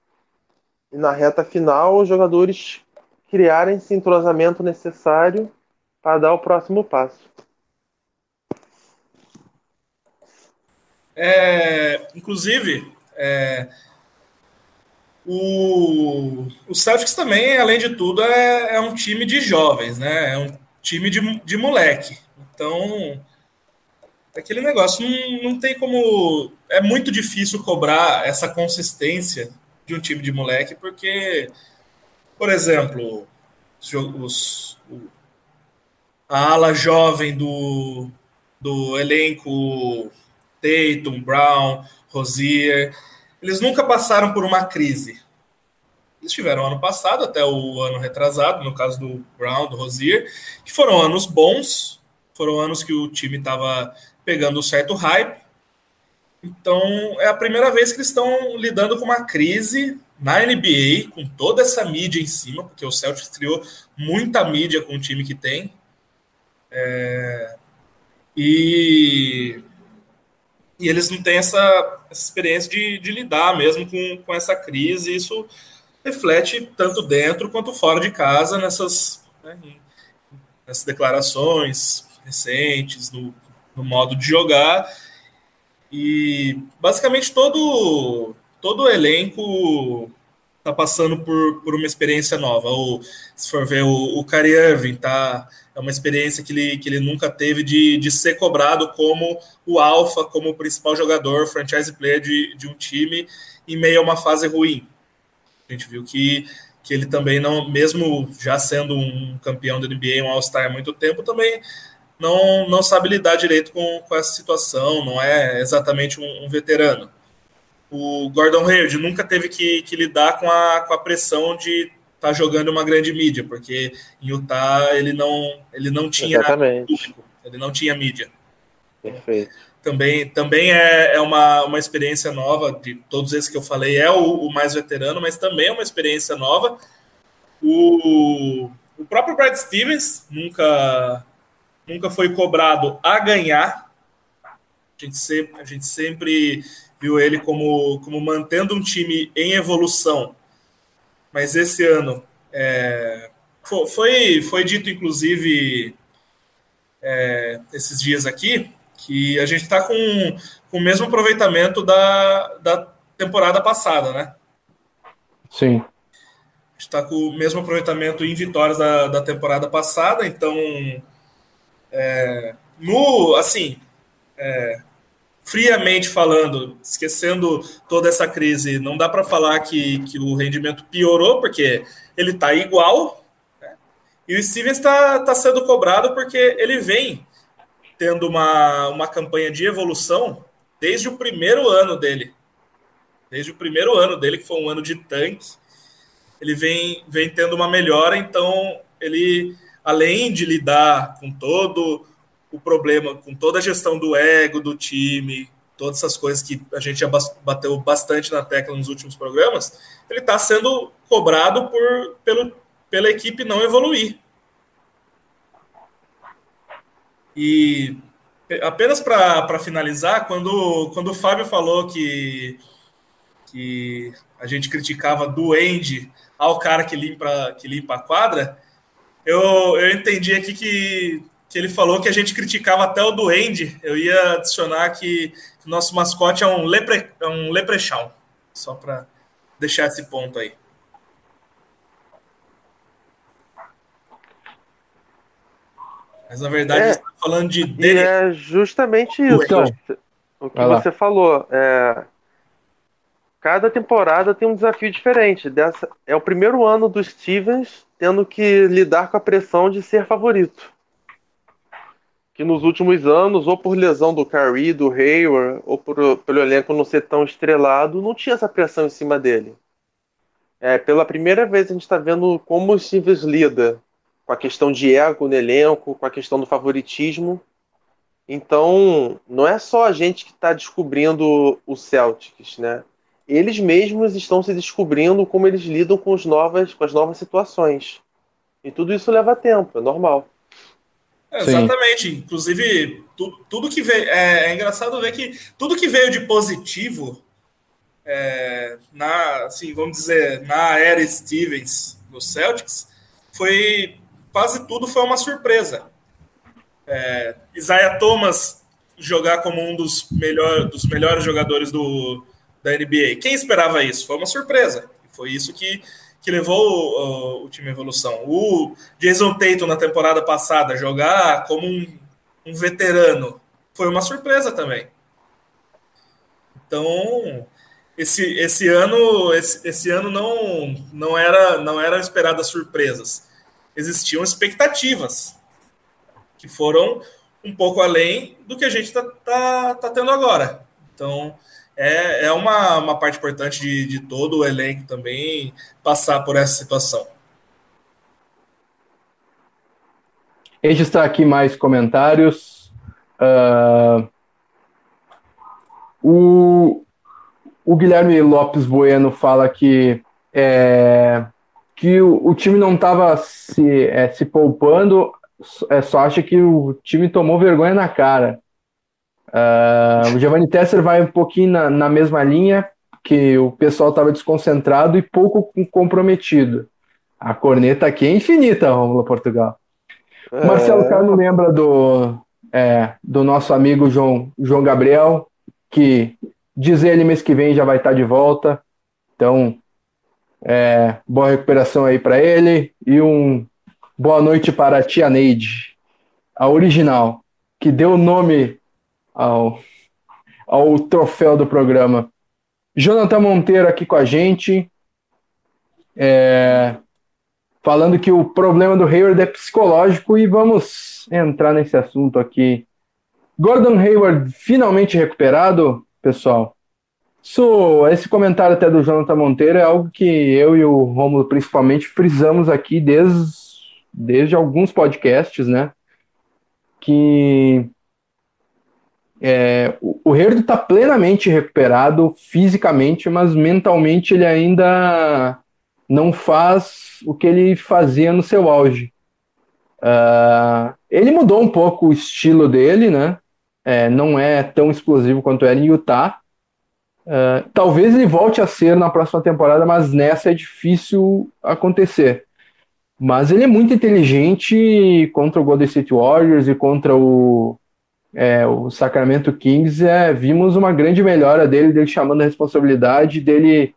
e na reta final os jogadores criarem esse entrosamento necessário para dar o próximo passo. É, inclusive, é, o, o Celtics também, além de tudo, é, é, um time de jovens, né? É um time de, de moleque. Então, aquele negócio não, não tem como. É muito difícil cobrar essa consistência de um time de moleque, porque, por exemplo, os, a ala jovem do, do elenco Tatum, Brown, Rosier, eles nunca passaram por uma crise. Eles tiveram ano passado, até o ano retrasado, no caso do Brown, do Rosier, que foram anos bons, foram anos que o time estava pegando um certo hype. Então, é a primeira vez que eles estão lidando com uma crise na NBA, com toda essa mídia em cima, porque o Celtics criou muita mídia com o time que tem. É... E e eles não têm essa, essa experiência de, de, lidar mesmo com, com essa crise. E isso reflete tanto dentro quanto fora de casa nessas, né, nessas declarações recentes, no, no modo de jogar. E basicamente todo, todo o elenco está passando por, por uma experiência nova. Ou, se for ver, o, o Kyrie Irving tá é uma experiência que ele, que ele nunca teve de, de ser cobrado como o alfa, como o principal jogador, franchise player de, de um time em meio a uma fase ruim. A gente viu que, que ele também não, mesmo já sendo um campeão da NBA, um All-Star há muito tempo, também não, não sabe lidar direito com, com essa situação, não é exatamente um, um veterano. O Gordon Hayward nunca teve que, que lidar com a, com a pressão de tá jogando uma grande mídia, porque em Utah ele não, ele não tinha público, ele não tinha mídia. Perfeito. Também, também é, é uma, uma experiência nova, de todos esses que eu falei, é o, o mais veterano, mas também é uma experiência nova. O, o próprio Brad Stevens nunca, nunca foi cobrado a ganhar. A gente sempre, a gente sempre viu ele como, como mantendo um time em evolução mas esse ano é, foi, foi dito, inclusive, é, esses dias aqui, que a gente está com, com o mesmo aproveitamento da, da temporada passada, né? Sim. A gente está com o mesmo aproveitamento em vitórias da, da temporada passada, então, é, no, assim, é, friamente falando, esquecendo toda essa crise, não dá para falar que, que o rendimento piorou, porque ele está igual. Né? E o Stevens está tá sendo cobrado porque ele vem tendo uma, uma campanha de evolução desde o primeiro ano dele. Desde o primeiro ano dele, que foi um ano de tanque, ele vem, vem tendo uma melhora, então ele, além de lidar com todo o problema com toda a gestão do ego do time, todas essas coisas que a gente já bateu bastante na tecla nos últimos programas, ele está sendo cobrado por, pelo, pela equipe não evoluir. E apenas para finalizar, quando, quando o Fábio falou que, que a gente criticava do End ao cara que limpa, que limpa a quadra, eu, eu entendi aqui que que ele falou que a gente criticava até o Duende. Eu ia adicionar que, o nosso mascote é um, lepre, é um leprechão. Só para deixar esse ponto aí. Mas na verdade, é, está falando de. Dele. é justamente isso. Então, o que você falou. É, cada temporada tem um desafio diferente. Dessa é o primeiro ano do Stevens tendo que lidar com a pressão de ser favorito. Que nos últimos anos, ou por lesão do Curry, do Hayward, ou por, pelo elenco não ser tão estrelado, não tinha essa pressão em cima dele. É, pela primeira vez a gente está vendo como o Stevens lida com a questão de ego no elenco, com a questão do favoritismo. Então, não é só a gente que está descobrindo o Celtics, né? Eles mesmos estão se descobrindo como eles lidam com, novas, com as novas situações. E tudo isso leva tempo, é normal. É, exatamente. Inclusive, tu, tudo que veio. É, é, engraçado ver que tudo que veio de positivo é, na, assim, vamos dizer, na era Stevens do Celtics, foi quase tudo foi uma surpresa. É, Isaiah Thomas jogar como um dos, melhor, dos melhores jogadores do, da NBA. Quem esperava isso? Foi uma surpresa. Foi isso que, que levou o, o, time à evolução. O Jason Tatum na temporada passada jogar como um, um veterano foi uma surpresa também. Então, esse, esse ano esse, esse ano não, não era não eram esperadas surpresas. Existiam expectativas que foram um pouco além do que a gente está tá, tá tendo agora. Então, é, é uma, uma parte importante de, de todo o elenco também passar por essa situação. Registrar aqui mais comentários. Uh, o, o Guilherme Lopes Bueno fala que, é, que o, o, time não estava se, é, se poupando, é, só acha que o time tomou vergonha na cara. Uh, o Giovanni Tesser vai um pouquinho na, na mesma linha, que o pessoal estava desconcentrado e pouco comprometido. A corneta aqui é infinita, Romulo Portugal. É... Marcelo Cano lembra do, é, do nosso amigo João, João Gabriel, que Diz ele mês que vem já vai estar de volta. Então, é, boa recuperação aí para ele e um boa noite para a tia Neide, a original, que deu o nome ao, ao troféu do programa. Jonathan Monteiro aqui com a gente, é, falando que o problema do Hayward é psicológico e vamos entrar nesse assunto aqui. Gordon Hayward finalmente recuperado, pessoal. Isso, esse comentário até do Jonathan Monteiro é algo que eu e o Romulo principalmente frisamos aqui desde, desde alguns podcasts, né? Que é, o, Herdo está plenamente recuperado fisicamente, mas mentalmente ele ainda não faz o que ele fazia no seu auge. Uh, ele mudou um pouco o estilo dele, né? é, não é tão explosivo quanto era em Utah. Uh, talvez ele volte a ser na próxima temporada, mas nessa é difícil acontecer. Mas ele é muito inteligente contra o Golden State Warriors e contra o, é, o Sacramento Kings. É, vimos uma grande melhora dele, dele chamando a responsabilidade, dele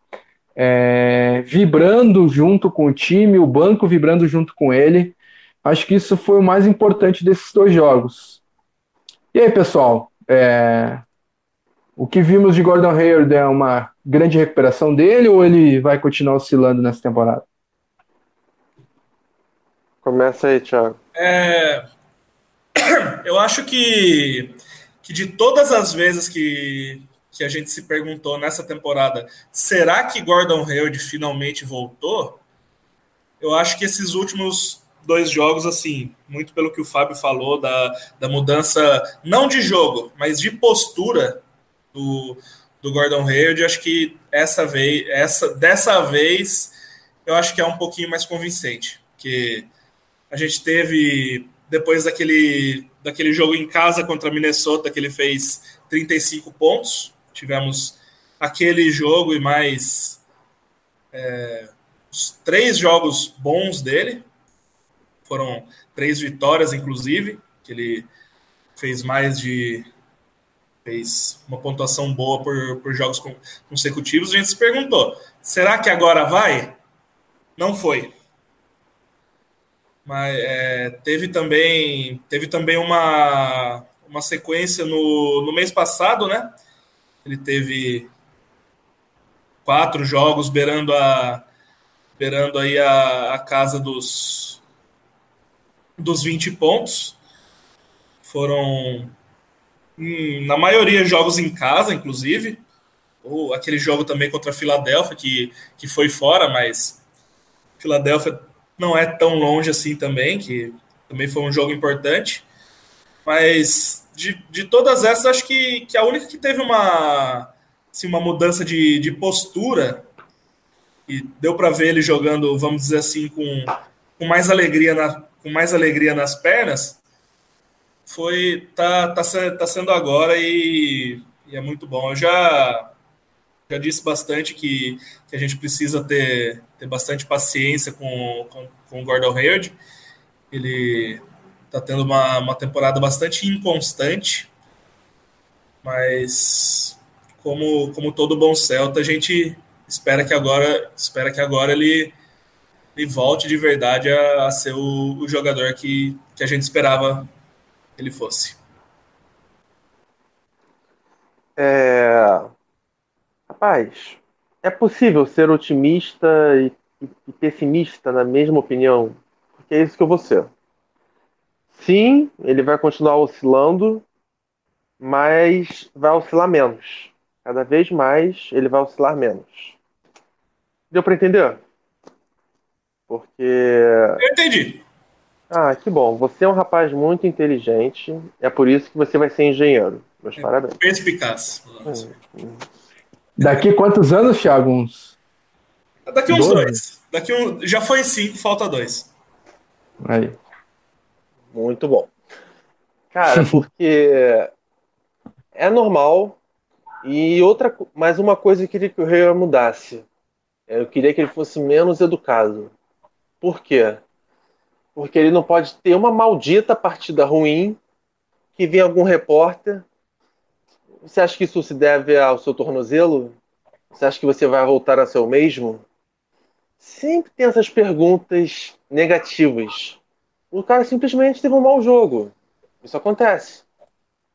é, vibrando junto com o time, o banco vibrando junto com ele. Acho que isso foi o mais importante desses dois jogos. E aí, pessoal, é... o que vimos de Gordon Hayward é uma grande recuperação dele ou ele vai continuar oscilando nessa temporada? Começa aí, Thiago. É... Eu acho que, que de todas as vezes que, que a gente se perguntou nessa temporada, será que Gordon Hayward finalmente voltou? Eu acho que esses últimos dois jogos, assim, muito pelo que o Fábio falou, da, da mudança, não de jogo, mas de postura do, do Gordon Hayward, acho que essa vez, essa, dessa vez, eu acho que é um pouquinho mais convincente, porque a gente teve, depois daquele, daquele jogo em casa contra Minnesota, que ele fez 35 pontos, tivemos aquele jogo e mais é, os três jogos bons dele, foram três vitórias, inclusive, que ele fez mais de. fez uma pontuação boa por, por jogos consecutivos. A gente se perguntou: será que agora vai? Não foi. Mas é, teve também, teve também uma, uma sequência no, no mês passado, né? Ele teve quatro jogos beirando a beirando aí a, a casa dos dos 20 pontos. Foram hum, na maioria jogos em casa, inclusive. Ou aquele jogo também contra a Filadélfia, que, que foi fora, mas Filadélfia não é tão longe assim também, que também foi um jogo importante. Mas de, de todas essas, acho que, que a única que teve uma, assim, uma mudança de, de postura e deu para ver ele jogando, vamos dizer assim, com, com mais alegria na, com mais alegria nas pernas, foi tá, tá, tá sendo agora e, e é muito bom. Eu já já disse bastante que, que a gente precisa ter, ter bastante paciência com, com, com o Gordon Hayward. Ele está tendo uma, uma temporada bastante inconstante, mas como, como todo bom Celta, a gente espera que agora, espera que agora ele, ele volte de verdade a, a ser o, o jogador que, que a gente esperava que ele fosse. É... Rapaz, é possível ser otimista e, e pessimista na mesma opinião? Porque é isso que eu vou ser. Sim, ele vai continuar oscilando, mas vai oscilar menos. Cada vez mais ele vai oscilar menos. Deu para entender? Porque. Eu entendi. Ah, que bom. Você é um rapaz muito inteligente. É por isso que você vai ser engenheiro. Meus é, parabéns. Perspicaz. Hum, hum. Daqui quantos anos, Thiago? Uns... Daqui uns dois. dois. Daqui um... Já foi cinco, falta dois. Aí. Muito bom. Cara, porque é normal. E outra, mais uma coisa que eu queria que o rei mudasse. Eu queria que ele fosse menos educado. Por quê? Porque ele não pode ter uma maldita partida ruim que vem algum repórter. Você acha que isso se deve ao seu tornozelo? Você acha que você vai voltar a ser o mesmo? Sempre tem essas perguntas negativas. O cara simplesmente teve um mau jogo. Isso acontece.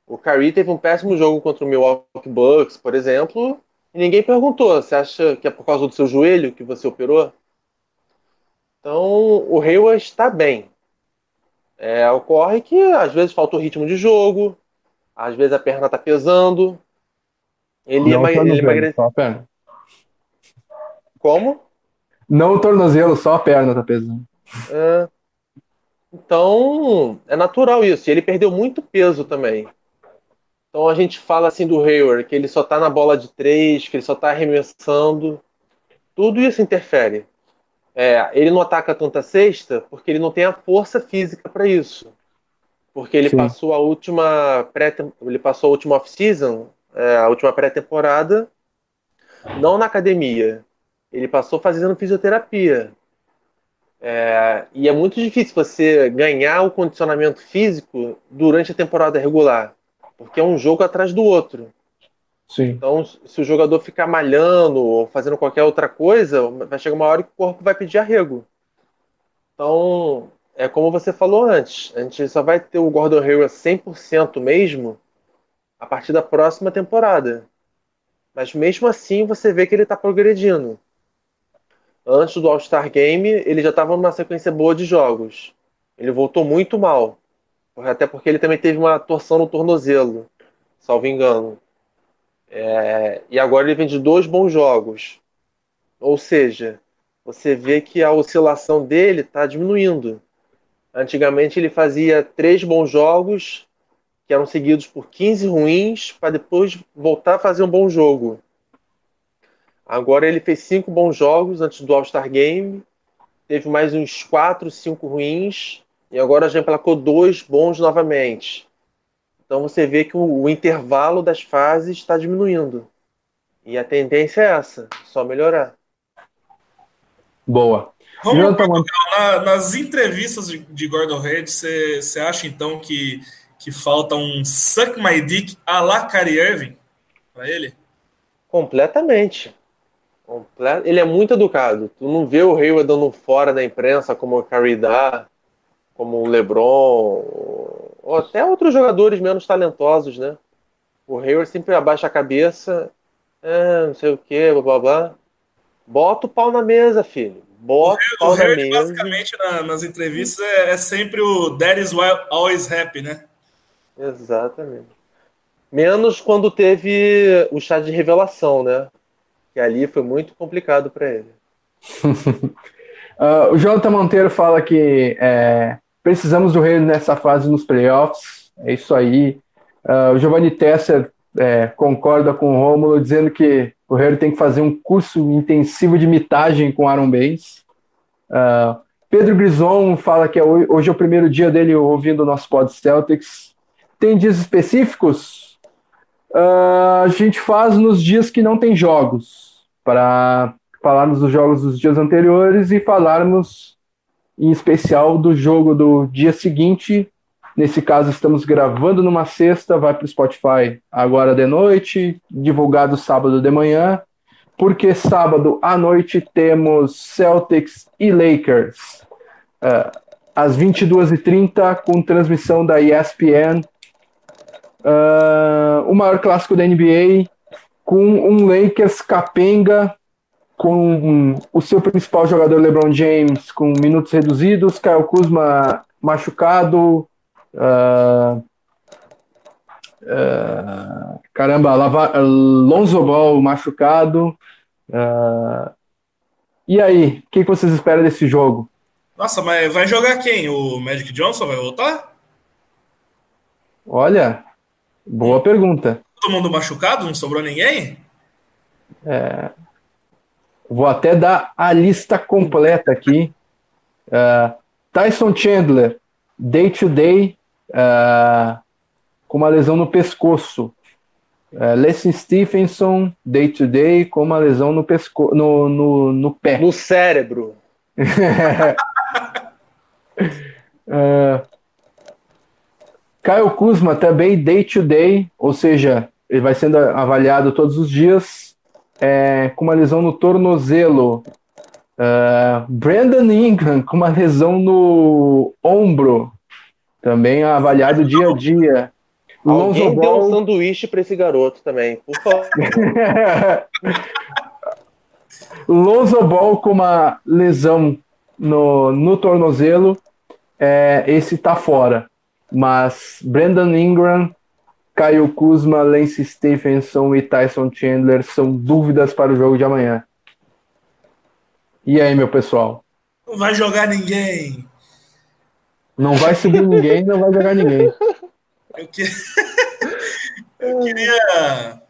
O Curry teve um péssimo jogo contra o Milwaukee Bucks, por exemplo, e ninguém perguntou. Você acha que é por causa do seu joelho que você operou? Então, o Hayward está bem. É, ocorre que às vezes falta o ritmo de jogo, às vezes a perna está pesando. Ele, Não emagre... ele emagreceu. Só a perna. Como? Não o tornozelo, só a perna está pesando. É, então, é natural isso. E ele perdeu muito peso também. Então a gente fala assim do Hayward, que ele só tá na bola de três, que ele só tá arremessando. Tudo isso interfere. É, ele não ataca tanta cesta porque ele não tem a força física para isso. Porque ele Sim. passou a última pré ele passou a última off-season, é, a última pré-temporada, não na academia. Ele passou fazendo fisioterapia. É, e é muito difícil você ganhar o condicionamento físico durante a temporada regular, porque é um jogo atrás do outro. Sim. Então, se o jogador ficar malhando ou fazendo qualquer outra coisa, vai chegar uma hora que o corpo vai pedir arrego. Então, é como você falou antes, a gente só vai ter o Gordon Hayward 100% mesmo a partir da próxima temporada. Mas mesmo assim, você vê que ele está progredindo antes do All-Star Game, ele já estava numa sequência boa de jogos. Ele voltou muito mal. Até porque ele também teve uma torção no tornozelo, salvo engano. É, e agora ele vem de dois bons jogos. Ou seja, você vê que a oscilação dele está diminuindo. Antigamente ele fazia três bons jogos, que eram seguidos por 15 ruins, para depois voltar a fazer um bom jogo. Agora ele fez cinco bons jogos antes do All-Star Game, teve mais uns quatro, cinco ruins, e agora já emplacou dois bons novamente. Então você vê que o, o intervalo das fases está diminuindo. E a tendência é essa, só melhorar. Boa. Vamos, na, nas entrevistas de, de Gordon Reed, você acha então que, que falta um suck my dick a la Kyrie Irving para ele? Completamente. Ele é muito educado. Tu não vê o Hayward dando fora da imprensa como o Curry dá, como o LeBron, ou até outros jogadores menos talentosos, né? O Hayward sempre abaixa a cabeça, é, não sei o que, blá blá blá. Bota o pau na mesa, filho. Bota o, mesa. basicamente, na, nas entrevistas, é, é, sempre o That is always happy, né? Exatamente. Menos quando teve o chá de revelação, né? Que ali foi muito complicado para ele. uh, o Jonathan Monteiro fala que é, precisamos do rei nessa fase nos playoffs. É isso aí. Uh, o Giovanni Tesser é, concorda com o Rômulo, dizendo que o Harry tem que fazer um curso intensivo de mitagem com Aaron Baines. Uh, Pedro Grison fala que é hoje é o primeiro dia dele ouvindo o nosso pod Celtics. Tem dias específicos? Uh, a gente faz nos dias que não tem jogos, para falarmos dos jogos dos dias anteriores e falarmos em especial do jogo do dia seguinte Nesse caso, estamos gravando numa sexta, vai para o Spotify agora de noite, divulgado sábado de manhã, porque sábado à noite temos Celtics e Lakers, uh, às 22h30, com transmissão da ESPN. Uh, o maior clássico da NBA, com um Lakers capenga, com o seu principal jogador LeBron James com minutos reduzidos, Kyle Kuzma machucado, Uh, uh, caramba, Lava, Lonzo Ball machucado. Uh, e aí, o que, vocês esperam desse jogo? Nossa, mas vai jogar quem? O Magic Johnson vai voltar? Olha, boa pergunta. Todo mundo machucado? Não sobrou ninguém? É, vou até dar a lista completa aqui. Uh, Tyson Chandler, day to day, uh, com uma lesão no pescoço. Uh, Leslie Stephenson, day to day, com uma lesão no, pesco no, no, no pé. No cérebro. uh, Caio Kuzma também day to day, ou seja, ele vai sendo avaliado todos os dias, é, com uma lesão no tornozelo. Uh, Brandon Ingram com uma lesão no ombro. Também avaliado dia a dia. Alguém deu um sanduíche para esse garoto também, por favor. Lonzo Ball com uma lesão no, no tornozelo, é, esse tá fora. Mas Brandon Ingram, Kyle Kuzma, Lance Stephenson e Tyson Chandler são dúvidas para o jogo de amanhã. E aí, meu pessoal? Não vai jogar ninguém. Não vai subir ninguém, não vai jogar ninguém. Eu, que... eu queria.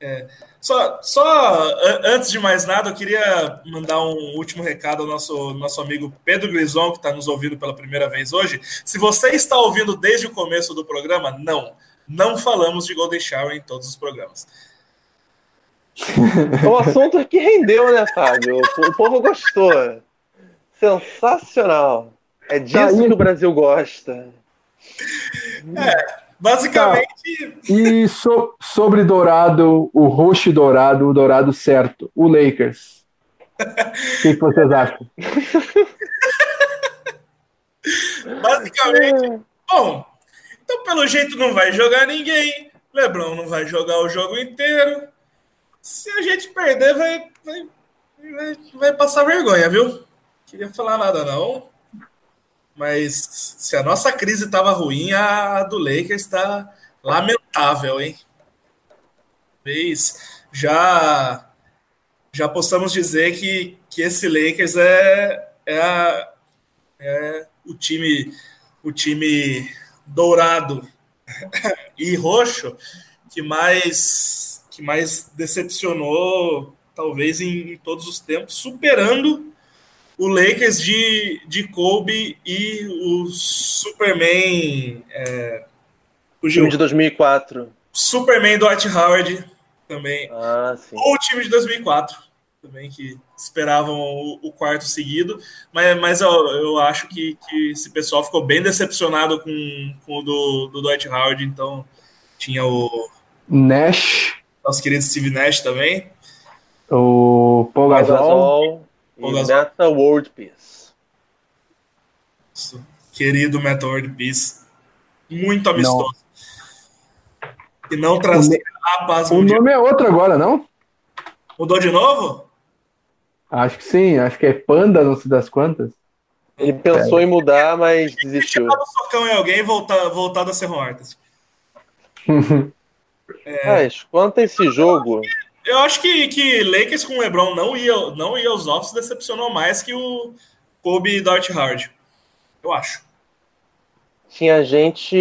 É, só, só antes de mais nada, eu queria mandar um último recado ao nosso, nosso amigo Pedro Grison, que está nos ouvindo pela primeira vez hoje. Se você está ouvindo desde o começo do programa, não. Não falamos de Golden Shower em todos os programas. O assunto que rendeu, né, Fábio? O povo gostou. Sensacional. É disso tá que o Brasil gosta. É, basicamente. Tá. E so, sobre Dourado, o roxo dourado, o dourado certo, o Lakers. O que, que vocês acham? basicamente. Bom, então pelo jeito não vai jogar ninguém. Lebron não vai jogar o jogo inteiro. Se a gente perder, vai, vai, vai, vai passar vergonha, viu? Queria falar nada, não. Mas se a nossa crise estava ruim, a do Lakers está lamentável, hein? Talvez já já possamos dizer que, que esse Lakers é, é, a, é o time o time dourado e roxo que mais que mais decepcionou talvez em, em todos os tempos, superando o Lakers de, de Kobe e o Superman. É, o time de 2004. Superman Dwight Howard também. Ah, sim. Ou o time de 2004 também, que esperavam o, o quarto seguido. Mas, mas eu, eu acho que, que esse pessoal ficou bem decepcionado com, com o do, do Dwight Howard. Então tinha o. Nash. Nosso querido Steve Nash também. O Paul Gasol. E Meta World Peace. Querido Meta World Peace. Muito amistoso. Não. E não trazer a paz O mundial. nome é outro agora, não? Mudou de novo? Acho que sim, acho que é Panda, não sei das quantas. Ele pensou é. em mudar, mas desistiu. Ele socão em alguém e voltar, voltar a ser Hortas. é... Mas, quanto a esse jogo. Eu acho que, que Lakers com LeBron não ia, não ia aos offs decepcionou mais que o Kobe e Dart Hard. Eu acho. Tinha gente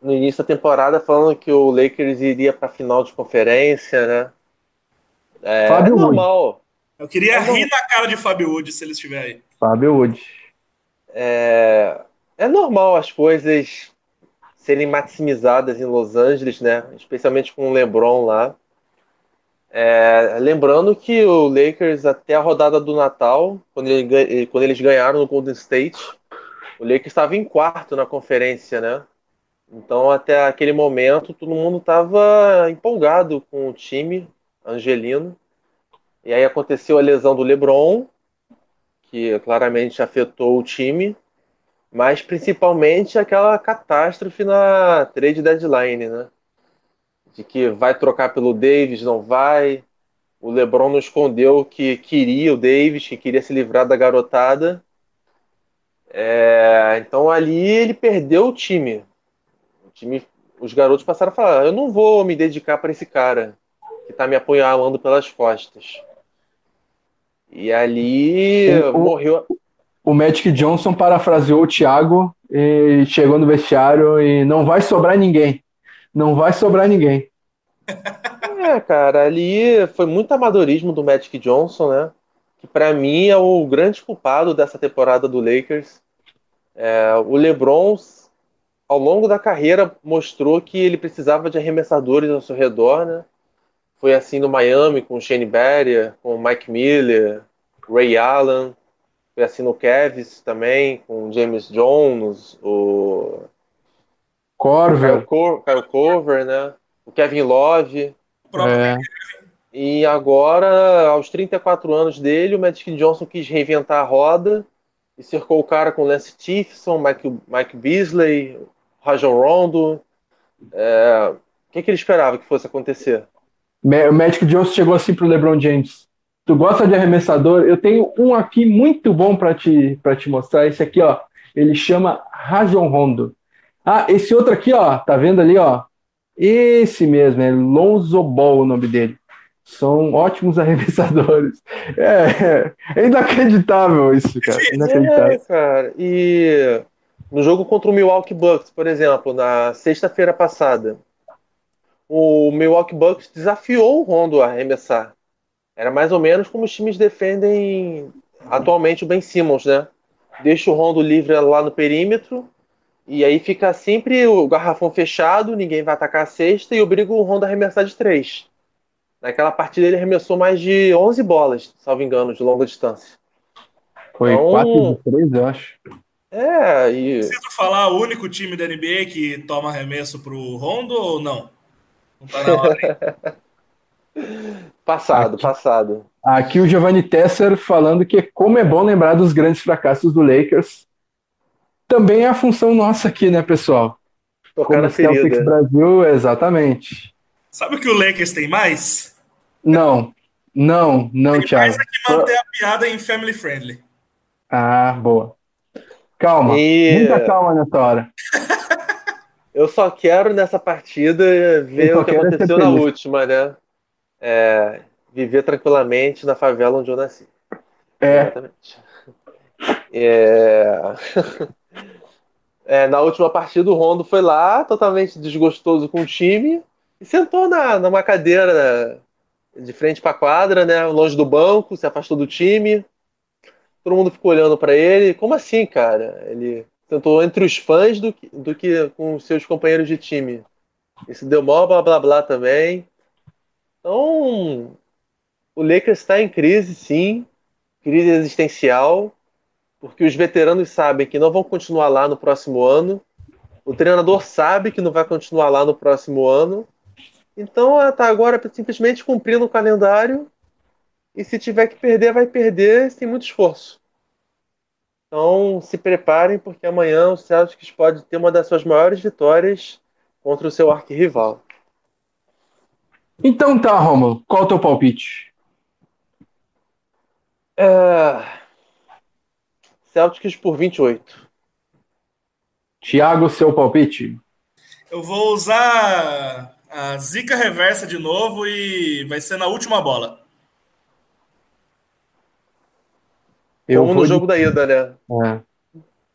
no início da temporada falando que o Lakers iria para a final de conferência, né? É, Fábio é normal. Wood. Eu queria é rir na cara de Fábio Wood se ele estiver aí. Fábio Wood. É, é normal as coisas serem maximizadas em Los Angeles, né? Especialmente com o LeBron lá. É, lembrando que o Lakers, até a rodada do Natal, quando, ele, quando eles ganharam no Golden State, o Lakers estava em quarto na conferência, né? Então, até aquele momento, todo mundo estava empolgado com o time angelino. E aí aconteceu a lesão do LeBron, que claramente afetou o time, mas principalmente aquela catástrofe na trade deadline, né? De que vai trocar pelo Davis, não vai. O LeBron não escondeu que queria o Davis, que queria se livrar da garotada. É, então ali ele perdeu o time. O time. Os garotos passaram a falar: eu não vou me dedicar para esse cara que está me apunhalando pelas costas. E ali o, morreu. O Magic Johnson parafraseou o Thiago e chegou no vestiário e não vai sobrar ninguém. Não vai sobrar ninguém. É, cara, ali foi muito amadorismo do Magic Johnson, né? Que para mim é o grande culpado dessa temporada do Lakers. É, o LeBron, ao longo da carreira, mostrou que ele precisava de arremessadores ao seu redor, né? Foi assim no Miami com o Shane Barrier, com o Mike Miller, Ray Allen. Foi assim no Cavs também, com o James Jones, o Corver. Kyle, Kyle Corver, né? O Kevin Love. É. E agora, aos 34 anos dele, o Magic Johnson quis reinventar a roda e cercou o cara com Lance Stephenson, Mike, Mike Beasley, Rajon Rondo. É, o que, que ele esperava que fosse acontecer? O Magic Johnson chegou assim pro LeBron James. Tu gosta de arremessador? Eu tenho um aqui muito bom para te, pra te mostrar. Esse aqui, ó. Ele chama Rajon Rondo. Ah, esse outro aqui, ó. Tá vendo ali, ó? Esse mesmo, é Lonzo Ball o nome dele. São ótimos arremessadores. É, é inacreditável isso, cara. Inacreditável. É, cara. E no jogo contra o Milwaukee Bucks, por exemplo, na sexta-feira passada, o Milwaukee Bucks desafiou o Rondo a arremessar. Era mais ou menos como os times defendem atualmente o Ben Simmons, né? Deixa o Rondo livre lá no perímetro e aí fica sempre o garrafão fechado, ninguém vai atacar a cesta e obriga o Rondo a arremessar de três. Naquela partida ele arremessou mais de 11 bolas, salvo engano, de longa distância. Foi então, 4 de 3, eu acho. É, e... Preciso falar o único time da NBA que toma arremesso pro Rondo ou não? Não tá na hora. passado, aqui, passado. Aqui o Giovanni Tesser falando que como é bom lembrar dos grandes fracassos do Lakers. Também é a função nossa aqui, né, pessoal? Tocar como na Celtics Brasil, exatamente. Sabe o que o Lakers tem mais? Não, não, não, tem Thiago. Mais é que manter a piada em family friendly. Ah, boa. Calma, e... muita calma nessa hora. Eu só quero nessa partida ver o que aconteceu na última, né? É, viver tranquilamente na favela onde eu nasci. É. Exatamente. É... é, na última partida, o Rondo foi lá, totalmente desgostoso com o time, e sentou na, numa cadeira de frente para a quadra, né? Longe do banco, se afastou do time. Todo mundo ficou olhando para ele. Como assim, cara? Ele tanto entre os fãs do que, do que com seus companheiros de time. Isso deu mó blá blá blá também. Então, o Lakers está em crise, sim, crise existencial, porque os veteranos sabem que não vão continuar lá no próximo ano. O treinador sabe que não vai continuar lá no próximo ano. Então, está agora simplesmente cumprindo o calendário. E se tiver que perder, vai perder sem muito esforço. Então se preparem, porque amanhã o Celtics pode ter uma das suas maiores vitórias contra o seu arquirrival. Então tá, Romulo, qual é o teu palpite? É... Celtics por 28. Thiago, seu palpite? Eu vou usar a zica reversa de novo e vai ser na última bola. Eu Como no jogo de... da ida, né?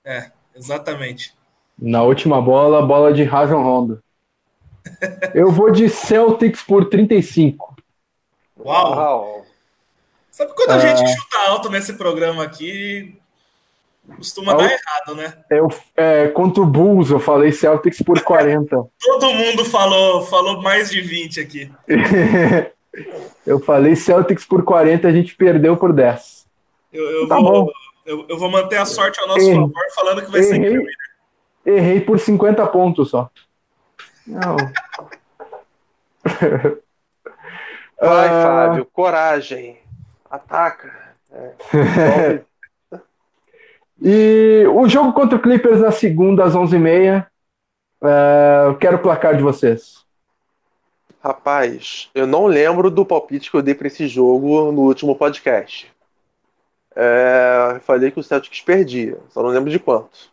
É. é, exatamente. Na última bola, bola de Rajon Rondo. Eu vou de Celtics por 35. Uau! Uau. Sabe quando a é... gente chuta alto nesse programa aqui, costuma dar errado, né? Eu, é, contra o Bulls, eu falei Celtics por 40. Todo mundo falou, falou mais de 20 aqui. eu falei Celtics por 40, a gente perdeu por 10. Eu, eu tá vou, eu, eu, vou manter a sorte ao nosso Errei. favor, falando que vai Errei. ser Errei por 50 pontos só. Não. Vai, uh... Fábio, coragem. Ataca. É. e o jogo contra o Clippers na segunda às 11h30. Uh, eu quero o placar de vocês. Rapaz, eu não lembro do palpite que eu dei para esse jogo no último podcast. É, falei que o Celtics perdia, só não lembro de quanto.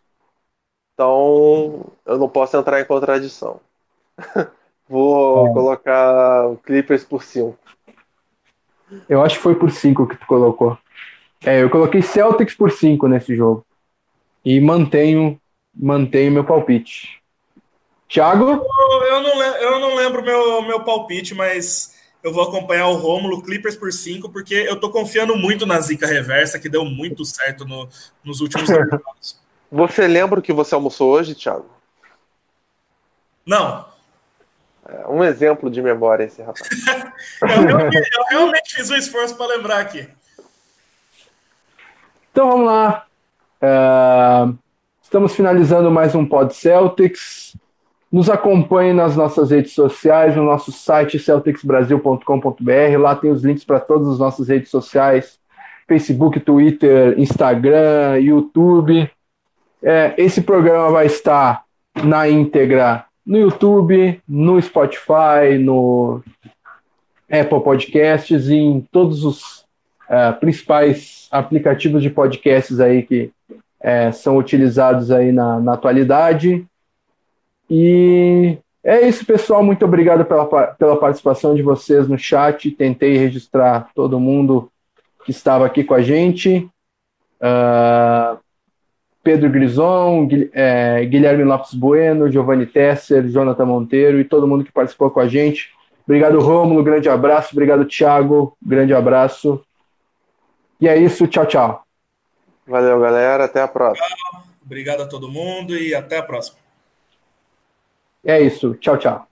Então, eu não posso entrar em contradição. Vou é. colocar o Clippers por 5. Eu acho que foi por 5 que tu colocou. É, eu coloquei Celtics por 5 nesse jogo. E mantenho, mantenho meu palpite. Thiago? Eu, eu, não, eu não lembro meu, meu palpite, mas eu vou acompanhar o Rômulo Clippers por 5, porque eu tô confiando muito na zica reversa, que deu muito certo no, nos últimos anos. Você lembra o que você almoçou hoje, Thiago? Não. É um exemplo de memória esse rapaz. eu, realmente, eu, realmente, fiz um esforço para lembrar aqui. Então vamos lá. Uh, estamos finalizando mais um Pod Celtics. Nos acompanhe nas nossas redes sociais, no nosso site celticsbrasil.com.br. Lá tem os links para todas as nossas redes sociais: Facebook, Twitter, Instagram, YouTube. É, esse programa vai estar na íntegra no YouTube, no Spotify, no Apple Podcasts e em todos os uh, principais aplicativos de podcasts aí que uh, são utilizados aí na, na atualidade. E é isso, pessoal. Muito obrigado pela, pela participação de vocês no chat. Tentei registrar todo mundo que estava aqui com a gente. Uh, Pedro Grison, é, Guilherme Lopes Bueno, Giovanni Tesser, Jonathan Monteiro e todo mundo que participou com a gente. Obrigado, Rômulo. Grande abraço. Obrigado, Thiago. Grande abraço. E é isso. Tchau, tchau. Valeu, galera. Até a próxima. Obrigado a todo mundo e até a próxima. É isso. Tchau, tchau.